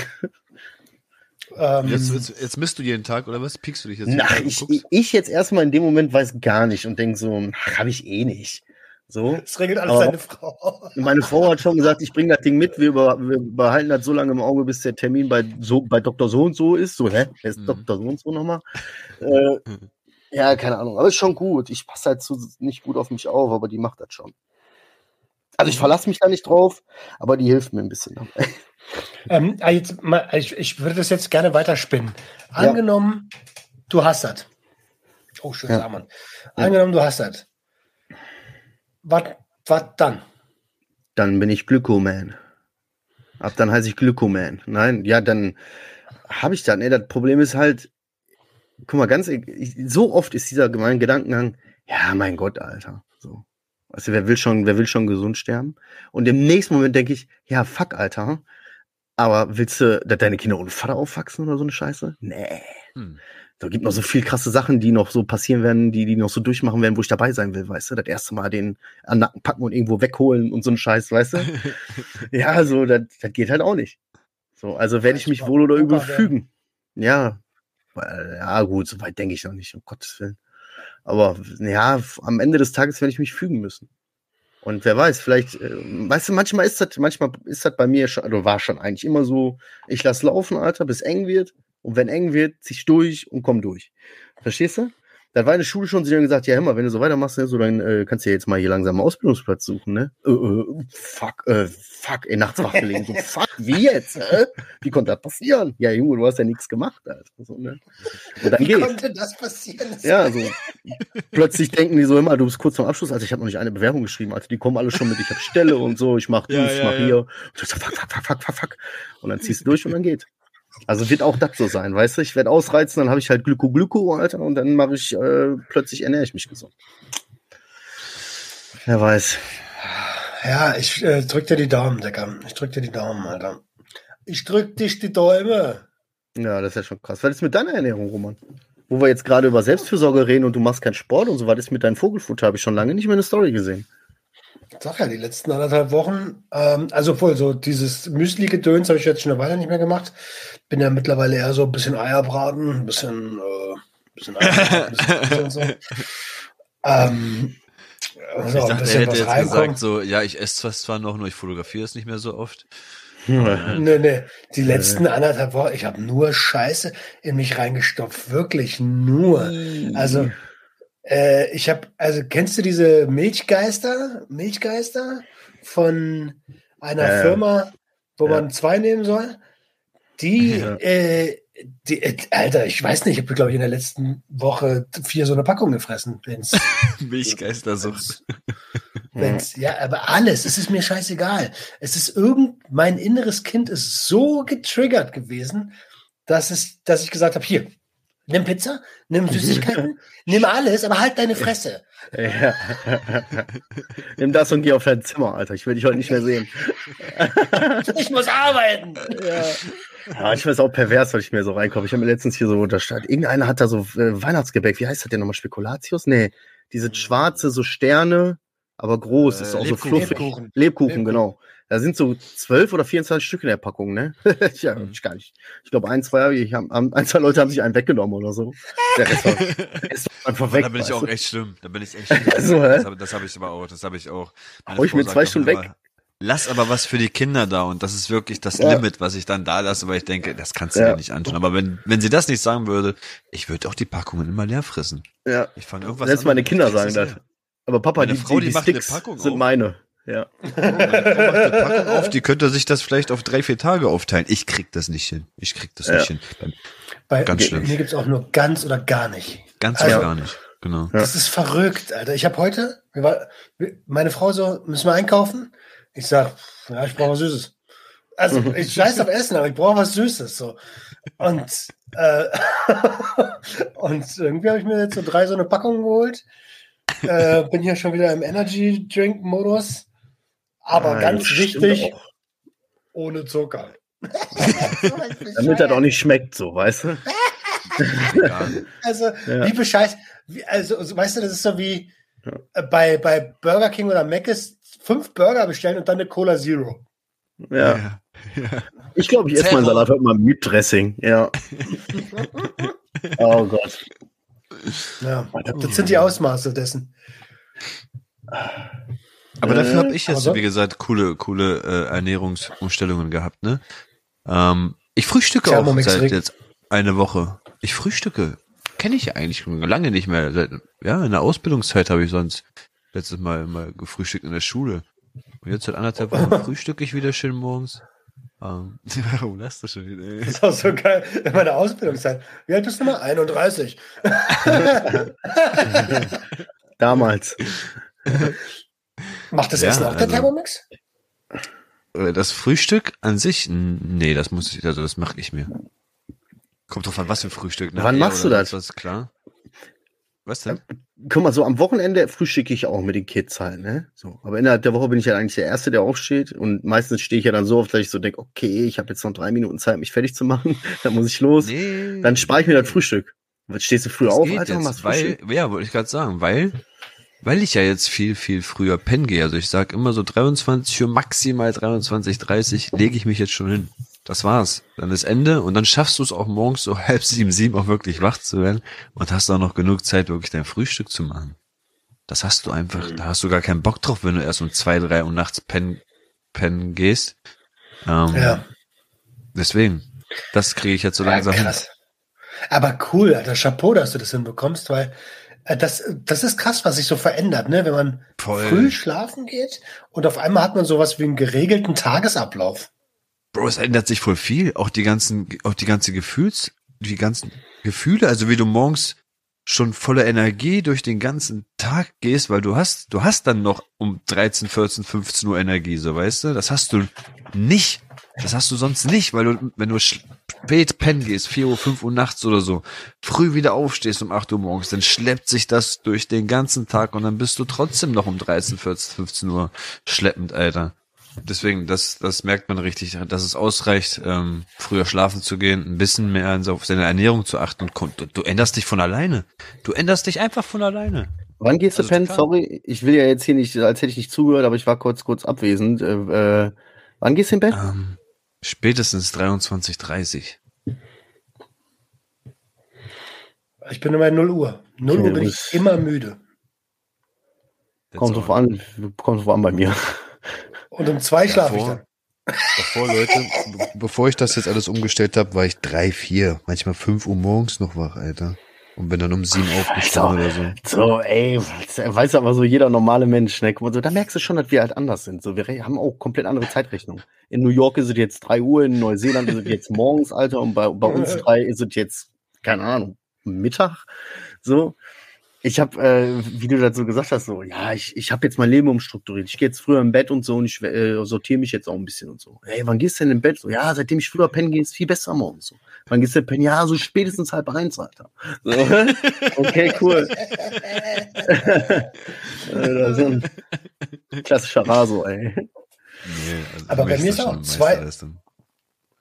Ähm, jetzt, jetzt, jetzt misst du jeden Tag oder was? Piekst du dich jetzt? Na, ich, ich jetzt erstmal in dem Moment weiß gar nicht und denk so, habe ich eh nicht. So. Das regelt alles seine Frau. Meine Frau hat schon gesagt, ich bringe das Ding mit, wir, über, wir, behalten das so lange im Auge, bis der Termin bei, so, bei Dr. So und so ist. So, hä? Wer ist mhm. Dr. So und so nochmal? Äh, ja, keine Ahnung, aber ist schon gut. Ich passe halt so nicht gut auf mich auf, aber die macht das schon. Also ich verlasse mich da nicht drauf, aber die hilft mir ein bisschen dabei. Ähm, ah, jetzt mal, ich, ich würde das jetzt gerne weiterspinnen. Angenommen, ja. du hast das. Oh, schön, ja. Mann. Angenommen, du hast das. Was, was dann? Dann bin ich Glykoman. Ab dann heiße ich Glykoman. Nein, ja, dann habe ich dann. Nee, das Problem ist halt, guck mal, ganz, ich, so oft ist dieser gemeine Gedankengang, ja, mein Gott, Alter. So. Also wer will schon, wer will schon gesund sterben? Und im nächsten Moment denke ich, ja, fuck, Alter. Aber willst du, dass deine Kinder ohne Vater aufwachsen oder so eine Scheiße? Nee. Hm. Da gibt noch so viel krasse Sachen, die noch so passieren werden, die, die noch so durchmachen werden, wo ich dabei sein will, weißt du? Das erste Mal den an Nacken packen und irgendwo wegholen und so ein Scheiß, weißt du? ja, so, das, das geht halt auch nicht. So, also werde ich mich wohl oder übel fügen. Ja. Ja, gut, so weit denke ich noch nicht, um Gottes Willen. Aber ja, am Ende des Tages werde ich mich fügen müssen. Und wer weiß, vielleicht, äh, weißt du, manchmal ist das, manchmal ist das bei mir schon, oder war schon eigentlich immer so, ich lass laufen, Alter, bis eng wird. Und wenn eng wird, zieh ich durch und komm durch. Verstehst du? Da war eine Schule schon, sie haben gesagt, ja, immer, wenn du so weitermachst, ne, so, dann äh, kannst du ja jetzt mal hier langsam einen Ausbildungsplatz suchen, ne? Äh, äh, fuck, äh, fuck, ey, nachts wach gelegen. So, fuck, wie jetzt? Äh? Wie konnte das passieren? Ja, Junge, du hast ja nichts gemacht, Alter. So, ne? Und dann wie geht's. konnte das passieren? Das Ja, so. Plötzlich denken die so immer, du bist kurz vorm Abschluss. Also ich habe noch nicht eine Bewerbung geschrieben. Also die kommen alle schon mit, ich habe Stelle und so, ich mach dies, Ja, ich ja, mach ja. hier. Und du so, fuck, fuck, fuck, fuck, fuck, fuck. Und dann ziehst du durch und dann geht. Also wird auch das so sein, weißt du? Ich werde ausreizen, dann habe ich halt Glyko Glyko, Alter, und dann mache ich, äh, plötzlich ernähre ich mich gesund. Wer weiß. Ja, ich äh, drück dir die Daumen, Decker. Ich drück dir die Daumen, Alter. Ich drück dich die Daumen. Ja, das ist ja schon krass. Was ist mit deiner Ernährung, Roman? Wo wir jetzt gerade über Selbstfürsorge reden und du machst keinen Sport und so, was ist mit deinem Vogelfutter? Habe ich schon lange nicht mehr eine Story gesehen. Sag ja, die letzten anderthalb Wochen, ähm, also voll so dieses Müsli-Gedöns habe ich jetzt schon eine Weile nicht mehr gemacht. Bin ja mittlerweile eher so ein bisschen Eierbraten, ein bisschen, äh, bisschen Eierbraten, ein bisschen, bisschen so. Ähm, also ich dachte, er hätte jetzt reinkommt. gesagt, so, ja, ich esse zwar zwar noch, nur ich fotografiere es nicht mehr so oft. Nee, nee. Die letzten anderthalb Wochen, ich habe nur Scheiße in mich reingestopft. Wirklich nur. Also, äh, ich habe, also kennst du diese Milchgeister? Milchgeister von einer ja. Firma, wo Ja. man zwei nehmen soll? Die, Ja. äh, die, äh, Alter, ich weiß nicht, ich habe, glaube ich, in der letzten Woche vier so eine Packung gefressen. Wenn's, Milchgeistersucht. wenn's, ja, aber alles, es ist mir scheißegal. Es ist irgend, mein inneres Kind ist so getriggert gewesen, dass es, dass ich gesagt habe, hier, nimm Pizza, nimm Süßigkeiten, nimm alles, aber halt deine Fresse. Ja. Nimm das und geh auf dein Zimmer, Alter. Ich will dich heute nicht mehr sehen. Ich muss arbeiten. Ja. Ja, ich weiß auch pervers, weil ich mir so reinkomme. Ich habe mir letztens hier so, da stand, irgendeiner hat da so äh, Weihnachtsgebäck, wie heißt das denn nochmal? Spekulatius? Nee, diese schwarze, so Sterne, aber groß, Äh, ist auch Lebkuchen. so fluffig. Lebkuchen. Lebkuchen, Lebkuchen. genau. Da sind so zwölf oder 24 Stück in der Packung, ne? ja, ich gar nicht. Ich glaube, ein, zwei, ich hab, ein, zwei Leute haben sich einen weggenommen oder so. Der Rest war, ist einfach weg. da bin ich auch echt schlimm. Da bin ich echt schlimm. So, hä? das habe hab ich aber auch. Das habe ich auch. Meine Hau ich mir zwei Stunden weg. Lass aber was für die Kinder da und das ist wirklich das Ja. Limit, was ich dann da lasse, weil ich denke, das kannst du Ja. dir nicht anschauen. Aber wenn, wenn sie das nicht sagen würde, ich würde auch die Packungen immer leer fressen. Ja. Ich fange irgendwas Selbst meine Kinder sagen das. leer. Aber Papa, Meine die, Frau, die, die die Sticks sind meine. Ja. Packung auf, die könnte sich das vielleicht auf drei, vier Tage aufteilen. Ich krieg das nicht hin. Ich krieg das Ja. nicht hin. Bei Ganz schlimm. mir gibt's auch nur ganz oder gar nicht. Ganz Also- oder gar nicht. Genau. Ja. Das ist verrückt, Alter. Ich habe heute, war, meine Frau so, müssen wir einkaufen? Ich sag, ja, ich brauche was Süßes. Also ich scheiß auf Essen, aber ich brauche was Süßes. So. Und, äh, und irgendwie habe ich mir jetzt so drei so eine Packung geholt. Äh, bin hier schon wieder im Energy Drink Modus. Aber Ah, ganz stimmt wichtig, ohne Zucker. Damit das auch nicht schmeckt, so, weißt du? Also, Ja. wie bescheiß, wie, also, also, weißt du, das ist so wie äh, bei, bei Burger King oder Mc's fünf Burger bestellen und dann eine Cola Zero. Ja. Ja. Ich glaube, ich esse meinen. Salat heute mal mit Dressing. Ja. oh Gott. Ja, das sind die Ausmaße dessen. Aber dafür habe ich jetzt, wie gesagt, coole, coole äh, Ernährungsumstellungen gehabt, ne? Ähm, ich frühstücke auch Thermomix seit jetzt eine Woche. Ich frühstücke. Kenne ich eigentlich schon lange nicht mehr. Seit, ja, in der Ausbildungszeit habe ich sonst letztes Mal mal gefrühstückt in der Schule. Und jetzt seit anderthalb Wochen frühstücke ich wieder schön morgens. Ähm, warum lachst du schon wieder? Das ist auch so geil. In meiner Ausbildungszeit. Wie alt bist du mal? 31. Damals. Macht das Ja, Essen auch der also- Thermomix? Äh, Das Frühstück an sich? Nee, das muss ich, also das mache ich mir. Kommt drauf an, was für ein Frühstück. ne? Wann machst du das? sonst Was, klar. Was denn? Guck mal, so am Wochenende frühstücke ich auch mit den Kids halt, ne? So. Aber innerhalb der Woche bin ich ja eigentlich der Erste, der aufsteht. Und meistens stehe ich ja dann so auf, dass ich so denke, okay, ich habe jetzt noch drei Minuten Zeit, mich fertig zu machen. dann muss ich los. Nee. Dann spare ich mir das Frühstück. Stehst du früher Das auf, Alter, und jetzt, machst weil, Frühstück? ja, wollte ich gerade sagen, weil, weil ich ja jetzt viel, viel früher pennen gehe. Also ich sag immer so 23 Uhr, maximal 23, 30, lege ich mich jetzt schon hin. Das war's. Dann ist Ende und dann schaffst du es auch morgens so halb sieben, sieben auch wirklich wach zu werden und hast auch noch genug Zeit, wirklich dein Frühstück zu machen. Das hast du einfach, da hast du gar keinen Bock drauf, wenn du erst um zwei, drei Uhr nachts pennen, pennen gehst. Ähm, Ja. Deswegen, das kriege ich jetzt so langsam ja, hin. krass. Aber cool, Alter, Chapeau, dass du das hinbekommst, weil das, das ist krass, was sich so verändert, ne? Wenn man Voll. früh schlafen geht und auf einmal hat man sowas wie einen geregelten Tagesablauf. Bro, es ändert sich voll viel. Auch die ganzen, auch die ganze Gefühls, die ganzen Gefühle, also wie du morgens schon voller Energie durch den ganzen Tag gehst, weil du hast, du hast dann noch um 13, 14, 15 Uhr Energie, so weißt du? Das hast du nicht. Das hast du sonst nicht, weil du, wenn du spät pennen gehst, 4 Uhr, 5 Uhr nachts oder so, früh wieder aufstehst um 8 Uhr morgens, dann schleppt sich das durch den ganzen Tag und dann bist du trotzdem noch um 13, 14, 15 Uhr schleppend, Alter. Deswegen, das, das merkt man richtig, dass es ausreicht, ähm, früher schlafen zu gehen, ein bisschen mehr auf seine Ernährung zu achten. und kon- Du, du änderst dich von alleine. Du änderst dich einfach von alleine. Wann gehst du Also pennen? Sorry, ich will ja jetzt hier nicht, als hätte ich nicht zugehört, aber ich war kurz, kurz abwesend. Äh, äh, wann gehst du in Bett? Ähm, spätestens 23.30 Ich bin immer 0 Uhr. 0 Uhr bin ich immer müde. Kommt drauf an, kommt drauf an bei mir. Und um zwei schlafe ich dann. Davor, Leute, be- bevor ich das jetzt alles umgestellt habe, war ich drei, vier, manchmal fünf Uhr morgens noch wach, Alter. Und bin dann um sieben aufgestanden oder so. So, ey, weiß aber so jeder normale Mensch, ne? Guck mal, so, da merkst du schon, dass wir halt anders sind. So, wir haben auch komplett andere Zeitrechnung. In New York ist es jetzt drei Uhr, in Neuseeland ist es jetzt morgens, Alter, und bei, bei uns drei ist es jetzt, keine Ahnung, Mittag. So. Ich habe, äh, wie du dazu gesagt hast, so, ja, ich, ich habe jetzt mein Leben umstrukturiert. Ich gehe jetzt früher im Bett und so und ich äh, sortiere mich jetzt auch ein bisschen und so. Hey, wann gehst du denn im Bett? So, ja, seitdem ich früher pennen gehe, ist viel besser morgens. So. Wann gehst du denn pennen? Ja, so spätestens halb eins, Alter. So. Okay, cool. Äh, das ist ein klassischer Raso, ey. Nee, also Aber bei mir ist auch zwei-.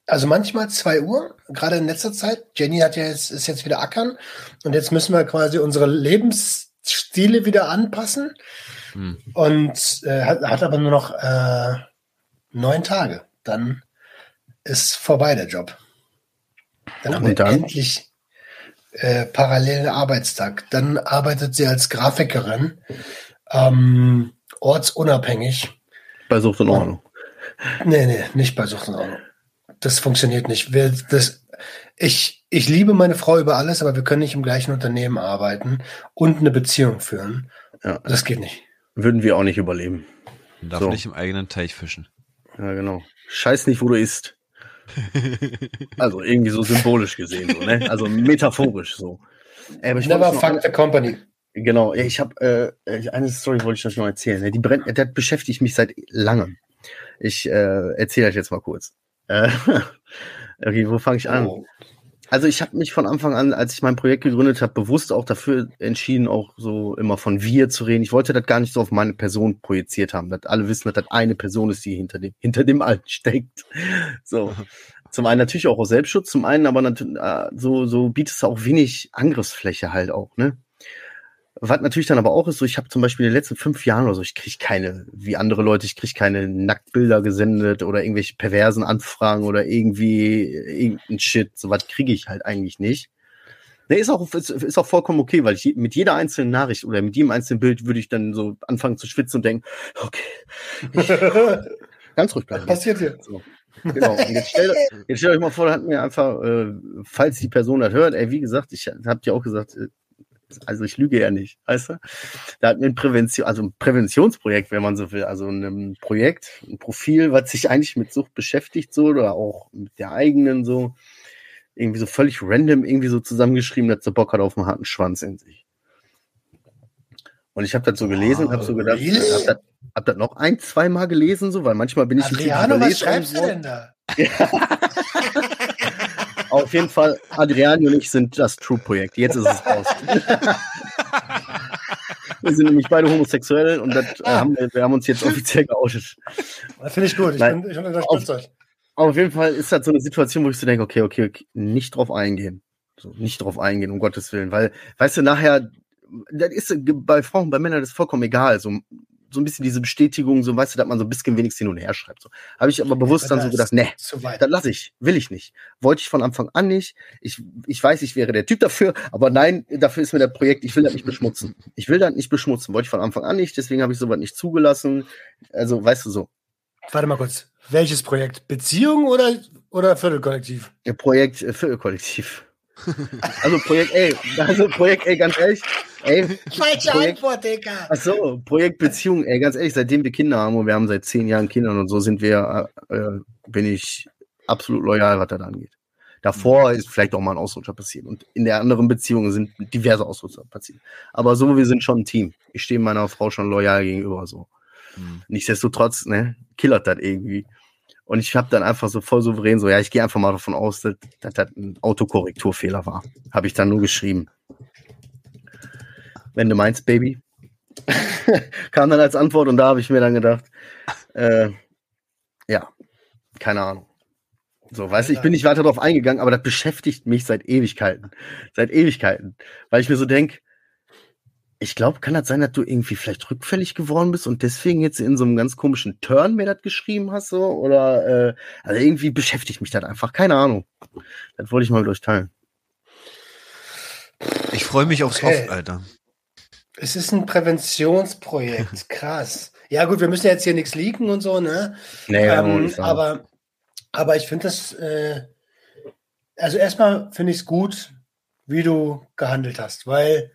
Also manchmal 2 Uhr, gerade in letzter Zeit. Jenny hat ja jetzt, ist jetzt wieder ackern und jetzt müssen wir quasi unsere Lebensstile wieder anpassen Hm. und äh, hat, hat aber nur noch äh, neun Tage. Dann ist vorbei der Job. Dann haben Und wir dann? endlich äh, parallelen Arbeitstag. Dann arbeitet sie als Grafikerin, ähm, ortsunabhängig. Bei Sucht und Ordnung. Nee, nee, nicht bei Sucht und Ordnung. Das funktioniert nicht. Wir, das, ich, ich liebe meine Frau über alles, aber wir können nicht im gleichen Unternehmen arbeiten und eine Beziehung führen. Ja. Das geht nicht. Würden wir auch nicht überleben. Man darf So. nicht im eigenen Teich fischen. Ja, genau. Scheiß nicht, wo du isst. Also irgendwie so symbolisch gesehen, so, ne? Also metaphorisch so. Ey, aber ich wollte Never fuck the company. Genau, ich habe äh, eine Story wollte ich euch noch erzählen. Ne? Die brennt, das beschäftigt mich seit langem. Ich äh, erzähle euch jetzt mal kurz. Äh, okay, wo fange ich an? Oh. Also ich habe mich von Anfang an, als ich mein Projekt gegründet habe, bewusst auch dafür entschieden, auch so immer von wir zu reden. Ich wollte das gar nicht so auf meine Person projiziert haben, dass alle wissen, dass das eine Person ist, die hinter dem hinter dem allen steckt. So. Zum einen natürlich auch aus Selbstschutz, zum einen aber natürlich äh, so so bietet es auch wenig Angriffsfläche halt auch, ne? Was natürlich dann aber auch ist, so ich habe zum Beispiel in den letzten fünf Jahren oder so, ich kriege keine, wie andere Leute, ich kriege keine Nacktbilder gesendet oder irgendwelche perversen Anfragen oder irgendwie irgendein Shit. So was kriege ich halt eigentlich nicht. Der ist auch, ist, ist auch vollkommen okay, weil ich mit jeder einzelnen Nachricht oder mit jedem einzelnen Bild würde ich dann so anfangen zu schwitzen und denken, okay, ganz ruhig bleiben. Passiert hier. So. Genau. Und jetzt stellt, jetzt stellt euch mal vor, da hat mir einfach, äh, falls die Person das hört, ey, wie gesagt, ich habt ja auch gesagt, äh, Also ich lüge ja nicht, weißt du? Da hat mir ein Prävention, also ein Präventionsprojekt, wenn man so will, also ein Projekt, ein Profil, was sich eigentlich mit Sucht beschäftigt, so oder auch mit der eigenen so, irgendwie so völlig random irgendwie so zusammengeschrieben, dass der Bock hat auf einen harten Schwanz in sich. Und ich habe das so gelesen und habe so gedacht, really? hab das, hab das noch ein, zweimal gelesen, so, weil manchmal bin ich Adriano, was schreibst du denn da? Auf jeden Fall, Adriano und ich sind das True-Projekt. Jetzt ist es raus. wir sind nämlich beide homosexuell und das, äh, haben wir, wir haben uns jetzt offiziell geoutet. Das finde ich gut. Ich, Nein. bin, ich unterstütze euch. Auf jeden Fall ist das so eine Situation, wo ich so denke, okay, okay, okay nicht drauf eingehen. So, nicht drauf eingehen, um Gottes Willen. Weil, weißt du, nachher, das ist bei Frauen, bei Männern das ist vollkommen egal. So, so ein bisschen diese Bestätigung, so weißt du, dass man so ein bisschen wenigstens hin und her schreibt. So. Habe ich aber bewusst Aber dann so das gedacht, nee, das lasse ich, will ich nicht. Wollte ich von Anfang an nicht. Ich, ich weiß, ich wäre der Typ dafür, aber nein, dafür ist mir das Projekt, ich will das nicht beschmutzen. Ich will das nicht beschmutzen, wollte ich von Anfang an nicht, deswegen habe ich sowas nicht zugelassen. Also, weißt du so, Warte mal kurz. Welches Projekt? Beziehung oder, oder Viertelkollektiv? Projekt äh, Viertelkollektiv. Also Projekt, ey, also Projekt, ey, ganz ehrlich, ey, Falsche Projekt- Antwort, Digga. ach so, Projekt Beziehung, ey, ganz ehrlich, seitdem wir Kinder haben und wir haben seit zehn Jahren Kinder und so sind wir, äh, äh, bin ich absolut loyal, was das angeht. Davor ist vielleicht auch mal ein Ausrutscher passiert und in der anderen Beziehung sind diverse Ausrutscher passiert. Aber so, wir sind schon ein Team. Ich stehe meiner Frau schon loyal gegenüber, so. Mhm. Nichtsdestotrotz, ne, killert das irgendwie. Und ich habe dann einfach so voll souverän so, ja, ich gehe einfach mal davon aus, dass das ein Autokorrekturfehler war. Habe ich dann nur geschrieben. Wenn du meinst, Baby. Kam dann als Antwort und da habe ich mir dann gedacht, äh, ja, keine Ahnung. So, weißt du, ich bin nicht weiter darauf eingegangen, aber das beschäftigt mich seit Ewigkeiten. Seit Ewigkeiten. Weil ich mir so denke, ich glaube, kann das sein, dass du irgendwie vielleicht rückfällig geworden bist und deswegen jetzt in so einem ganz komischen Turn mir das geschrieben hast, so? Oder äh, also irgendwie beschäftigt mich das einfach. Keine Ahnung. Das wollte ich mal mit euch teilen. Ich freue mich aufs Okay. Off, Alter. Es ist ein Präventionsprojekt. Krass. Ja, gut, wir müssen jetzt hier nichts leaken und so, ne? Nee, ähm, aber, aber ich finde das, äh, also erstmal finde ich es gut, wie du gehandelt hast, weil,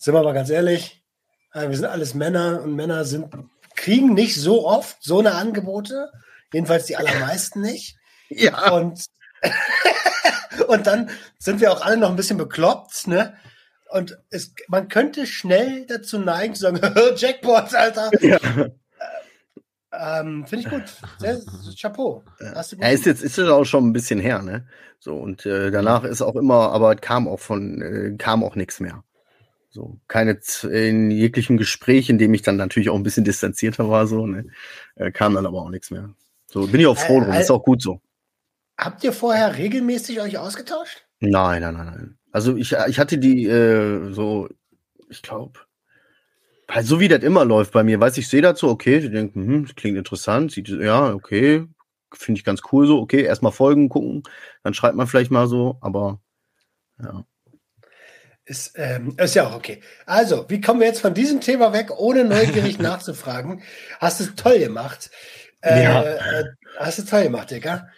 sind wir mal ganz ehrlich, äh, wir sind alles Männer und Männer sind, kriegen nicht so oft so eine Angebote, jedenfalls die allermeisten nicht. ja, Und, und dann sind wir auch alle noch ein bisschen bekloppt, ne? Und es, man könnte schnell dazu neigen zu sagen, Jackpot, Alter. ja. Ähm, Finde ich gut. Sehr, Chapeau. Hast Ja, ist jetzt ist jetzt auch schon ein bisschen her, ne? So und äh, danach ist auch immer, aber kam auch von äh, kam auch nichts mehr. So keine in jeglichem Gespräch, in dem ich dann natürlich auch ein bisschen distanzierter war, so ne, äh, kam dann aber auch nichts mehr. So bin ich auch froh Äh, drum, äh, ist auch gut so. Habt ihr vorher regelmäßig euch ausgetauscht? Nein, nein, nein, nein. Also ich ich hatte die äh, so, ich glaube, halt so wie das immer läuft bei mir, weiß ich sehe dazu, okay, ich denke, hm, klingt interessant, sieht ja okay, finde ich ganz cool so, okay, erstmal folgen, gucken, dann schreibt man vielleicht mal so, aber ja. Ist, ähm, ist ja auch okay. Also, wie kommen wir jetzt von diesem Thema weg, ohne neugierig nachzufragen? Hast du toll gemacht. Äh, Ja. äh, hast du toll gemacht, Digga.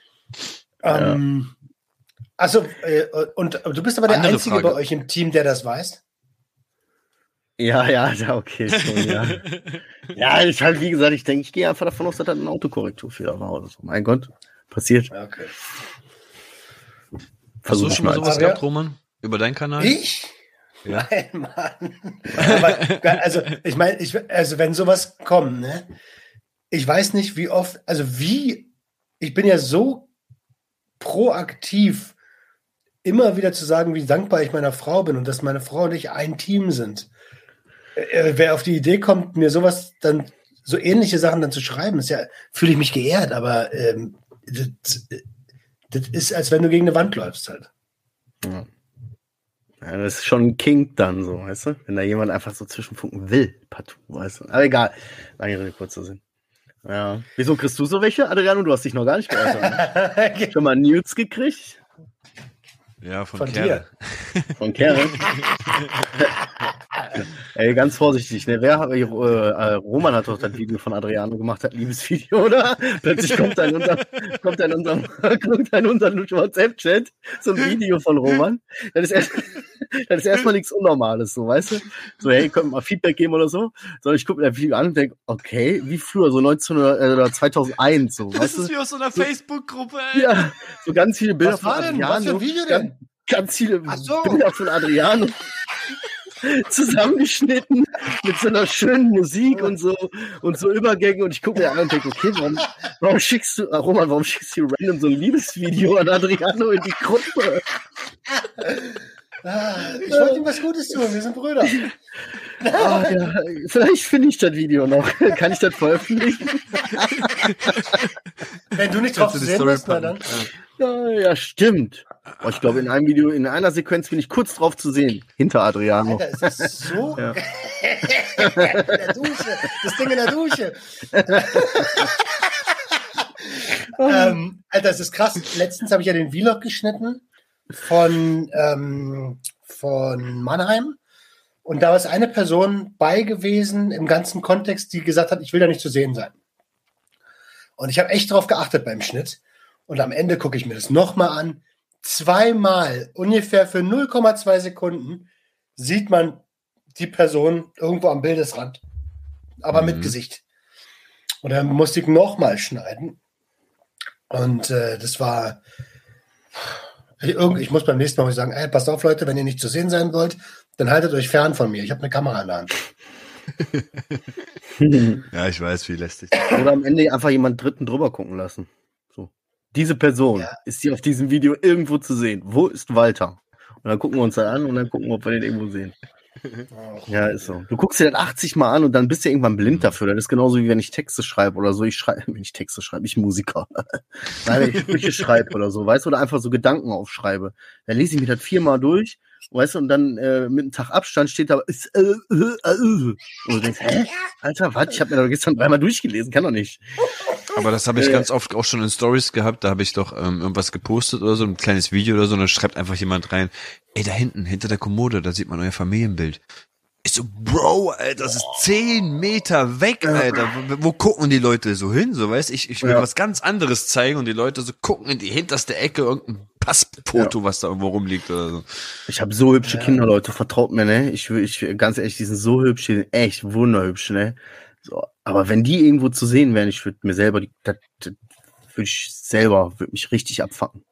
Ähm, Also, äh, und du bist aber der Andere Einzige Frage. bei euch im Team, der das weiß. Ja, ja, ja, okay, schon, ja. ja, ich halt, wie gesagt, ich denke, ich gehe einfach davon aus, dass das ein Autokorrekturfehler war oder so. Mein Gott, passiert. Okay. Hast Versuch du ich schon mal sowas gehabt, Roman? Über deinen Kanal? Ich? Ja. Nein, Mann. Aber, also, ich meine, ich, also, wenn sowas kommt, ne? Ich weiß nicht, wie oft, also wie, ich bin ja so proaktiv, immer wieder zu sagen, wie dankbar ich meiner Frau bin und dass meine Frau und ich ein Team sind. Äh, wer auf die Idee kommt, mir sowas dann, so ähnliche Sachen dann zu schreiben, ist ja, fühle ich mich geehrt, aber ähm, das, das ist, als wenn du gegen eine Wand läufst halt. Ja. Ja, das ist schon ein King dann so, weißt du? Wenn da jemand einfach so zwischenfunken will, partout, weißt du? Aber egal, lange Rede, kurzer Sinn. Ja. Wieso kriegst du so welche, Adriano? Du hast dich noch gar nicht geäußert. Ne? Schon mal News gekriegt? Ja, von, Von Kerle. Von Kerl? Ey, ganz vorsichtig, ne? Wer, äh, äh, Roman hat doch das Video von Adriano gemacht, das Liebesvideo, oder? Plötzlich kommt da in unserem, kommt da in unserem, kommt da in unserem WhatsApp-Chat so ein Video von Roman. Das ist erst, das ist erstmal nichts Unnormales, so, weißt du? So, hey, könnt mal Feedback geben oder so. Sondern ich gucke mir das Video an und denke, okay, wie früher, so 1900 äh, oder 2001, so, Das weißt ist du? wie aus so einer Facebook-Gruppe, ey. Ja, so ganz viele Bilder Was war denn? Was für ein Video ganz, denn? ganz viele Ach so. Bilder von Adriano zusammengeschnitten mit so einer schönen Musik und so und so Übergänge und ich gucke mir an und denke, okay, warum, warum schickst du, Roman, warum schickst du random so ein Liebesvideo an Adriano in die Gruppe? Ah, Ich wollte ihm was Gutes tun, wir sind Brüder. Ah, ja, vielleicht finde ich das Video noch. Kann ich das veröffentlichen? Wenn du nicht drauf zu du die sehen bist, dann. Ja, ja stimmt. Oh, ich glaube, in einem Video, in einer Sequenz bin ich kurz drauf zu sehen. Hinter Adriano. Alter, es ist so. Ja. in der Dusche. Das Ding in der Dusche. ähm, Alter, es ist krass. Letztens habe ich ja den Vlog geschnitten von, ähm, von Mannheim. Und da ist eine Person bei gewesen im ganzen Kontext, die gesagt hat, ich will da nicht zu sehen sein. Und ich habe echt drauf geachtet beim Schnitt. Und am Ende gucke ich mir das nochmal an. Zweimal, ungefähr für 0,2 Sekunden, sieht man die Person irgendwo am Bildesrand. Aber mit Mhm. Gesicht. Und dann musste ich nochmal schneiden. Und äh, das war. Ich muss beim nächsten Mal sagen, ey, passt auf, Leute, wenn ihr nicht zu sehen sein wollt, dann haltet euch fern von mir. Ich habe eine Kamera in der Hand. Ja, ich weiß, wie lästig. Oder am Ende einfach jemand Dritten drüber gucken lassen. Diese Person Ja. ist hier auf diesem Video irgendwo zu sehen. Wo ist Walter? Und dann gucken wir uns dann an und dann gucken wir, ob wir den irgendwo sehen. Ja, ist so. Du guckst dir das 80 Mal an und dann bist du irgendwann blind dafür. Das ist genauso wie wenn ich Texte schreibe oder so. Ich schreibe, wenn ich Texte schreibe, ich Musiker. Nein, wenn ich Sprüche schreibe oder so, weißt du, oder einfach so Gedanken aufschreibe. Dann lese ich mir das viermal durch, weißt du, und dann äh, mit einem Tag Abstand steht da, ist, äh, äh, äh, und du denkst, hä? Alter, was? Ich habe mir doch gestern dreimal durchgelesen, kann doch nicht. Aber das habe ich Äh. ganz oft auch schon in Stories gehabt. Da habe ich doch ähm, irgendwas gepostet oder so, ein kleines Video oder so, und dann schreibt einfach jemand rein, ey, da hinten, hinter der Kommode, da sieht man euer Familienbild. Ich so, Bro, Alter, das ist zehn Meter weg, Alter. Wo, wo gucken die Leute so hin? So, weißt ich, ich will Ja. was ganz anderes zeigen und die Leute so gucken in die hinterste Ecke irgendein Passfoto, was da irgendwo rumliegt oder so. Ich habe so hübsche Kinder, Leute, vertraut mir, ne? Ich will, ich ganz ehrlich, die sind so hübsch, die sind echt wunderhübsch, ne? So, aber wenn die irgendwo zu sehen wären, ich würde mir selber, die, das, das würde ich selber, würde mich richtig abfacken.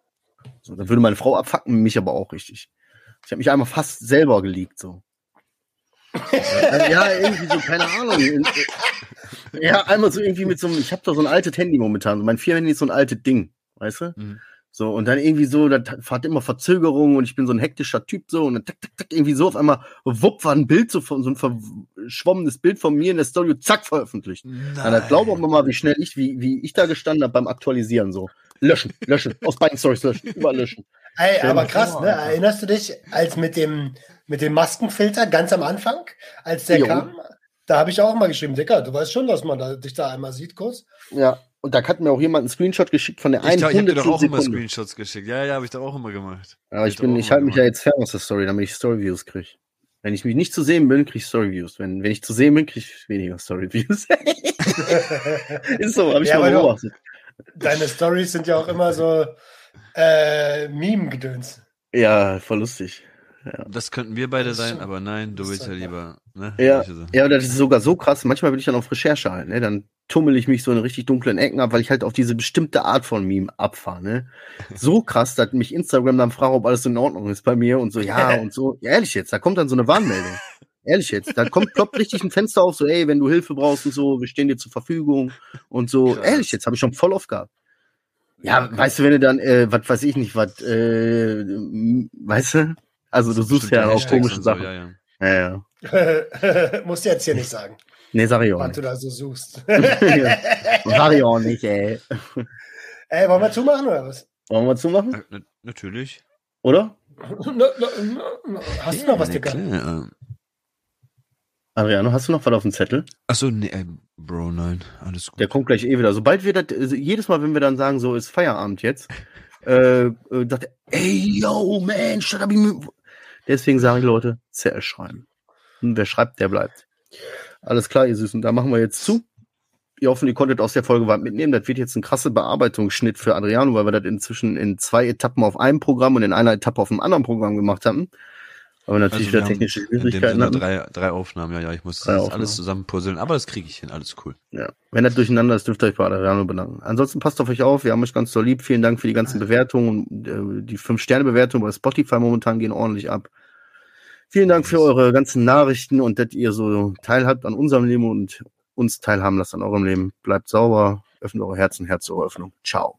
So, dann würde meine Frau abfacken, mich aber auch richtig. Ich habe mich einmal fast selber geleakt, so. Ja, irgendwie so, keine Ahnung. Ja, einmal so irgendwie mit so einem, ich habe da so ein altes Handy momentan. Mein Firmenhandy ist so ein altes Ding, weißt du? Mhm. So, und dann irgendwie so, das hat immer Verzögerungen und ich bin so ein hektischer Typ so und dann tak, tak, tak, irgendwie so auf einmal, wupp, war ein Bild, so, von, so ein verschwommenes Bild von mir in der Story, zack, veröffentlicht. Ja, da glauben wir mal, wie schnell ich, wie, wie ich da gestanden habe beim Aktualisieren, so. Löschen, löschen, aus beiden Stories löschen, überall löschen. Ey, aber krass, ne? Erinnerst du dich, als mit dem, mit dem Maskenfilter ganz am Anfang, als der Jo. kam? Da habe ich auch mal geschrieben, Dicker, du weißt schon, dass man da, dich da einmal sieht, kurz. Ja, und da hat mir auch jemand einen Screenshot geschickt von der Ich, einen glaub, ich habe dir doch auch immer Sekunde. Screenshots geschickt. Ja, ja, habe ich doch auch immer gemacht. Aber ich Hab bin, ich immer halte mich ja jetzt fern aus der Story, damit ich Storyviews kriege. Wenn ich mich nicht zu sehen bin, kriege ich Storyviews. Wenn, wenn ich zu sehen bin, kriege ich weniger Storyviews. ist so, habe ich Ja, mal beobachtet. Deine Stories sind ja auch immer so äh, Meme-Gedöns. Ja, voll lustig. Das könnten wir beide sein, aber nein, du willst ja lieber, ne? Ja, ja, das ist sogar so krass. Manchmal bin ich dann auf Recherche halt, ne? Dann tummel ich mich so in richtig dunklen Ecken ab, weil ich halt auf diese bestimmte Art von Meme abfahre, ne? So krass, dass mich Instagram dann fragt, ob alles in Ordnung ist bei mir und so, ja, und so. Ja, ehrlich jetzt, da kommt dann so eine Warnmeldung. Ehrlich jetzt, da kommt, ploppt richtig ein Fenster auf, so, ey, wenn du Hilfe brauchst und so, wir stehen dir zur Verfügung und so. Krass. Ehrlich jetzt, habe ich schon voll oft gehabt. Ja, weißt du, wenn du dann, äh, was weiß ich nicht, was, äh, weißt du? Also du suchst ja auch Hashtags komische und so, Sachen. Ja, ja. Ja, ja. Musst du jetzt hier nicht sagen, Nee, sag ich auch was nicht. du da so suchst. Sag ich auch nicht, ey. Ey, wollen wir zumachen oder was? Wollen wir zumachen? Na, na, natürlich. Oder? Hast du noch was, Ja, Dicker? Adriano, hast du noch was auf dem Zettel? Achso, nee, äh, Bro, nein, alles gut. Der kommt gleich eh wieder. Sobald wir das, also jedes Mal, wenn wir dann sagen, so ist Feierabend jetzt, äh, äh, dachte er, ey, yo, man, shut up. Deswegen sage ich, Leute, Zettel schreiben. Und wer schreibt, der bleibt. Alles klar, ihr Süßen. Da machen wir jetzt zu. Ihr hoffen, ihr konntet aus der Folge was mitnehmen. Das wird jetzt ein krasser Bearbeitungsschnitt für Adriano, weil wir das inzwischen in zwei Etappen auf einem Programm und in einer Etappe auf einem anderen Programm gemacht haben. Aber natürlich Also wir wieder technische Schwierigkeiten hatten. drei, drei Aufnahmen, ja, ja, ich muss Drei das Aufnahmen. alles zusammenpuzzeln, aber das kriege ich hin, alles cool. Ja. Wenn das durcheinander ist, dürft ihr euch bei Adriano bedanken. Ansonsten passt auf euch auf. Wir haben euch ganz so lieb. Vielen Dank für die ganzen Bewertungen. Und, äh, die 5-Sterne-Bewertungen bei Spotify momentan gehen ordentlich ab. Vielen Dank für eure ganzen Nachrichten und dass ihr so teilhabt an unserem Leben und uns teilhaben lasst an eurem Leben. Bleibt sauber, öffnet eure Herzen, Herz zur Öffnung. Ciao.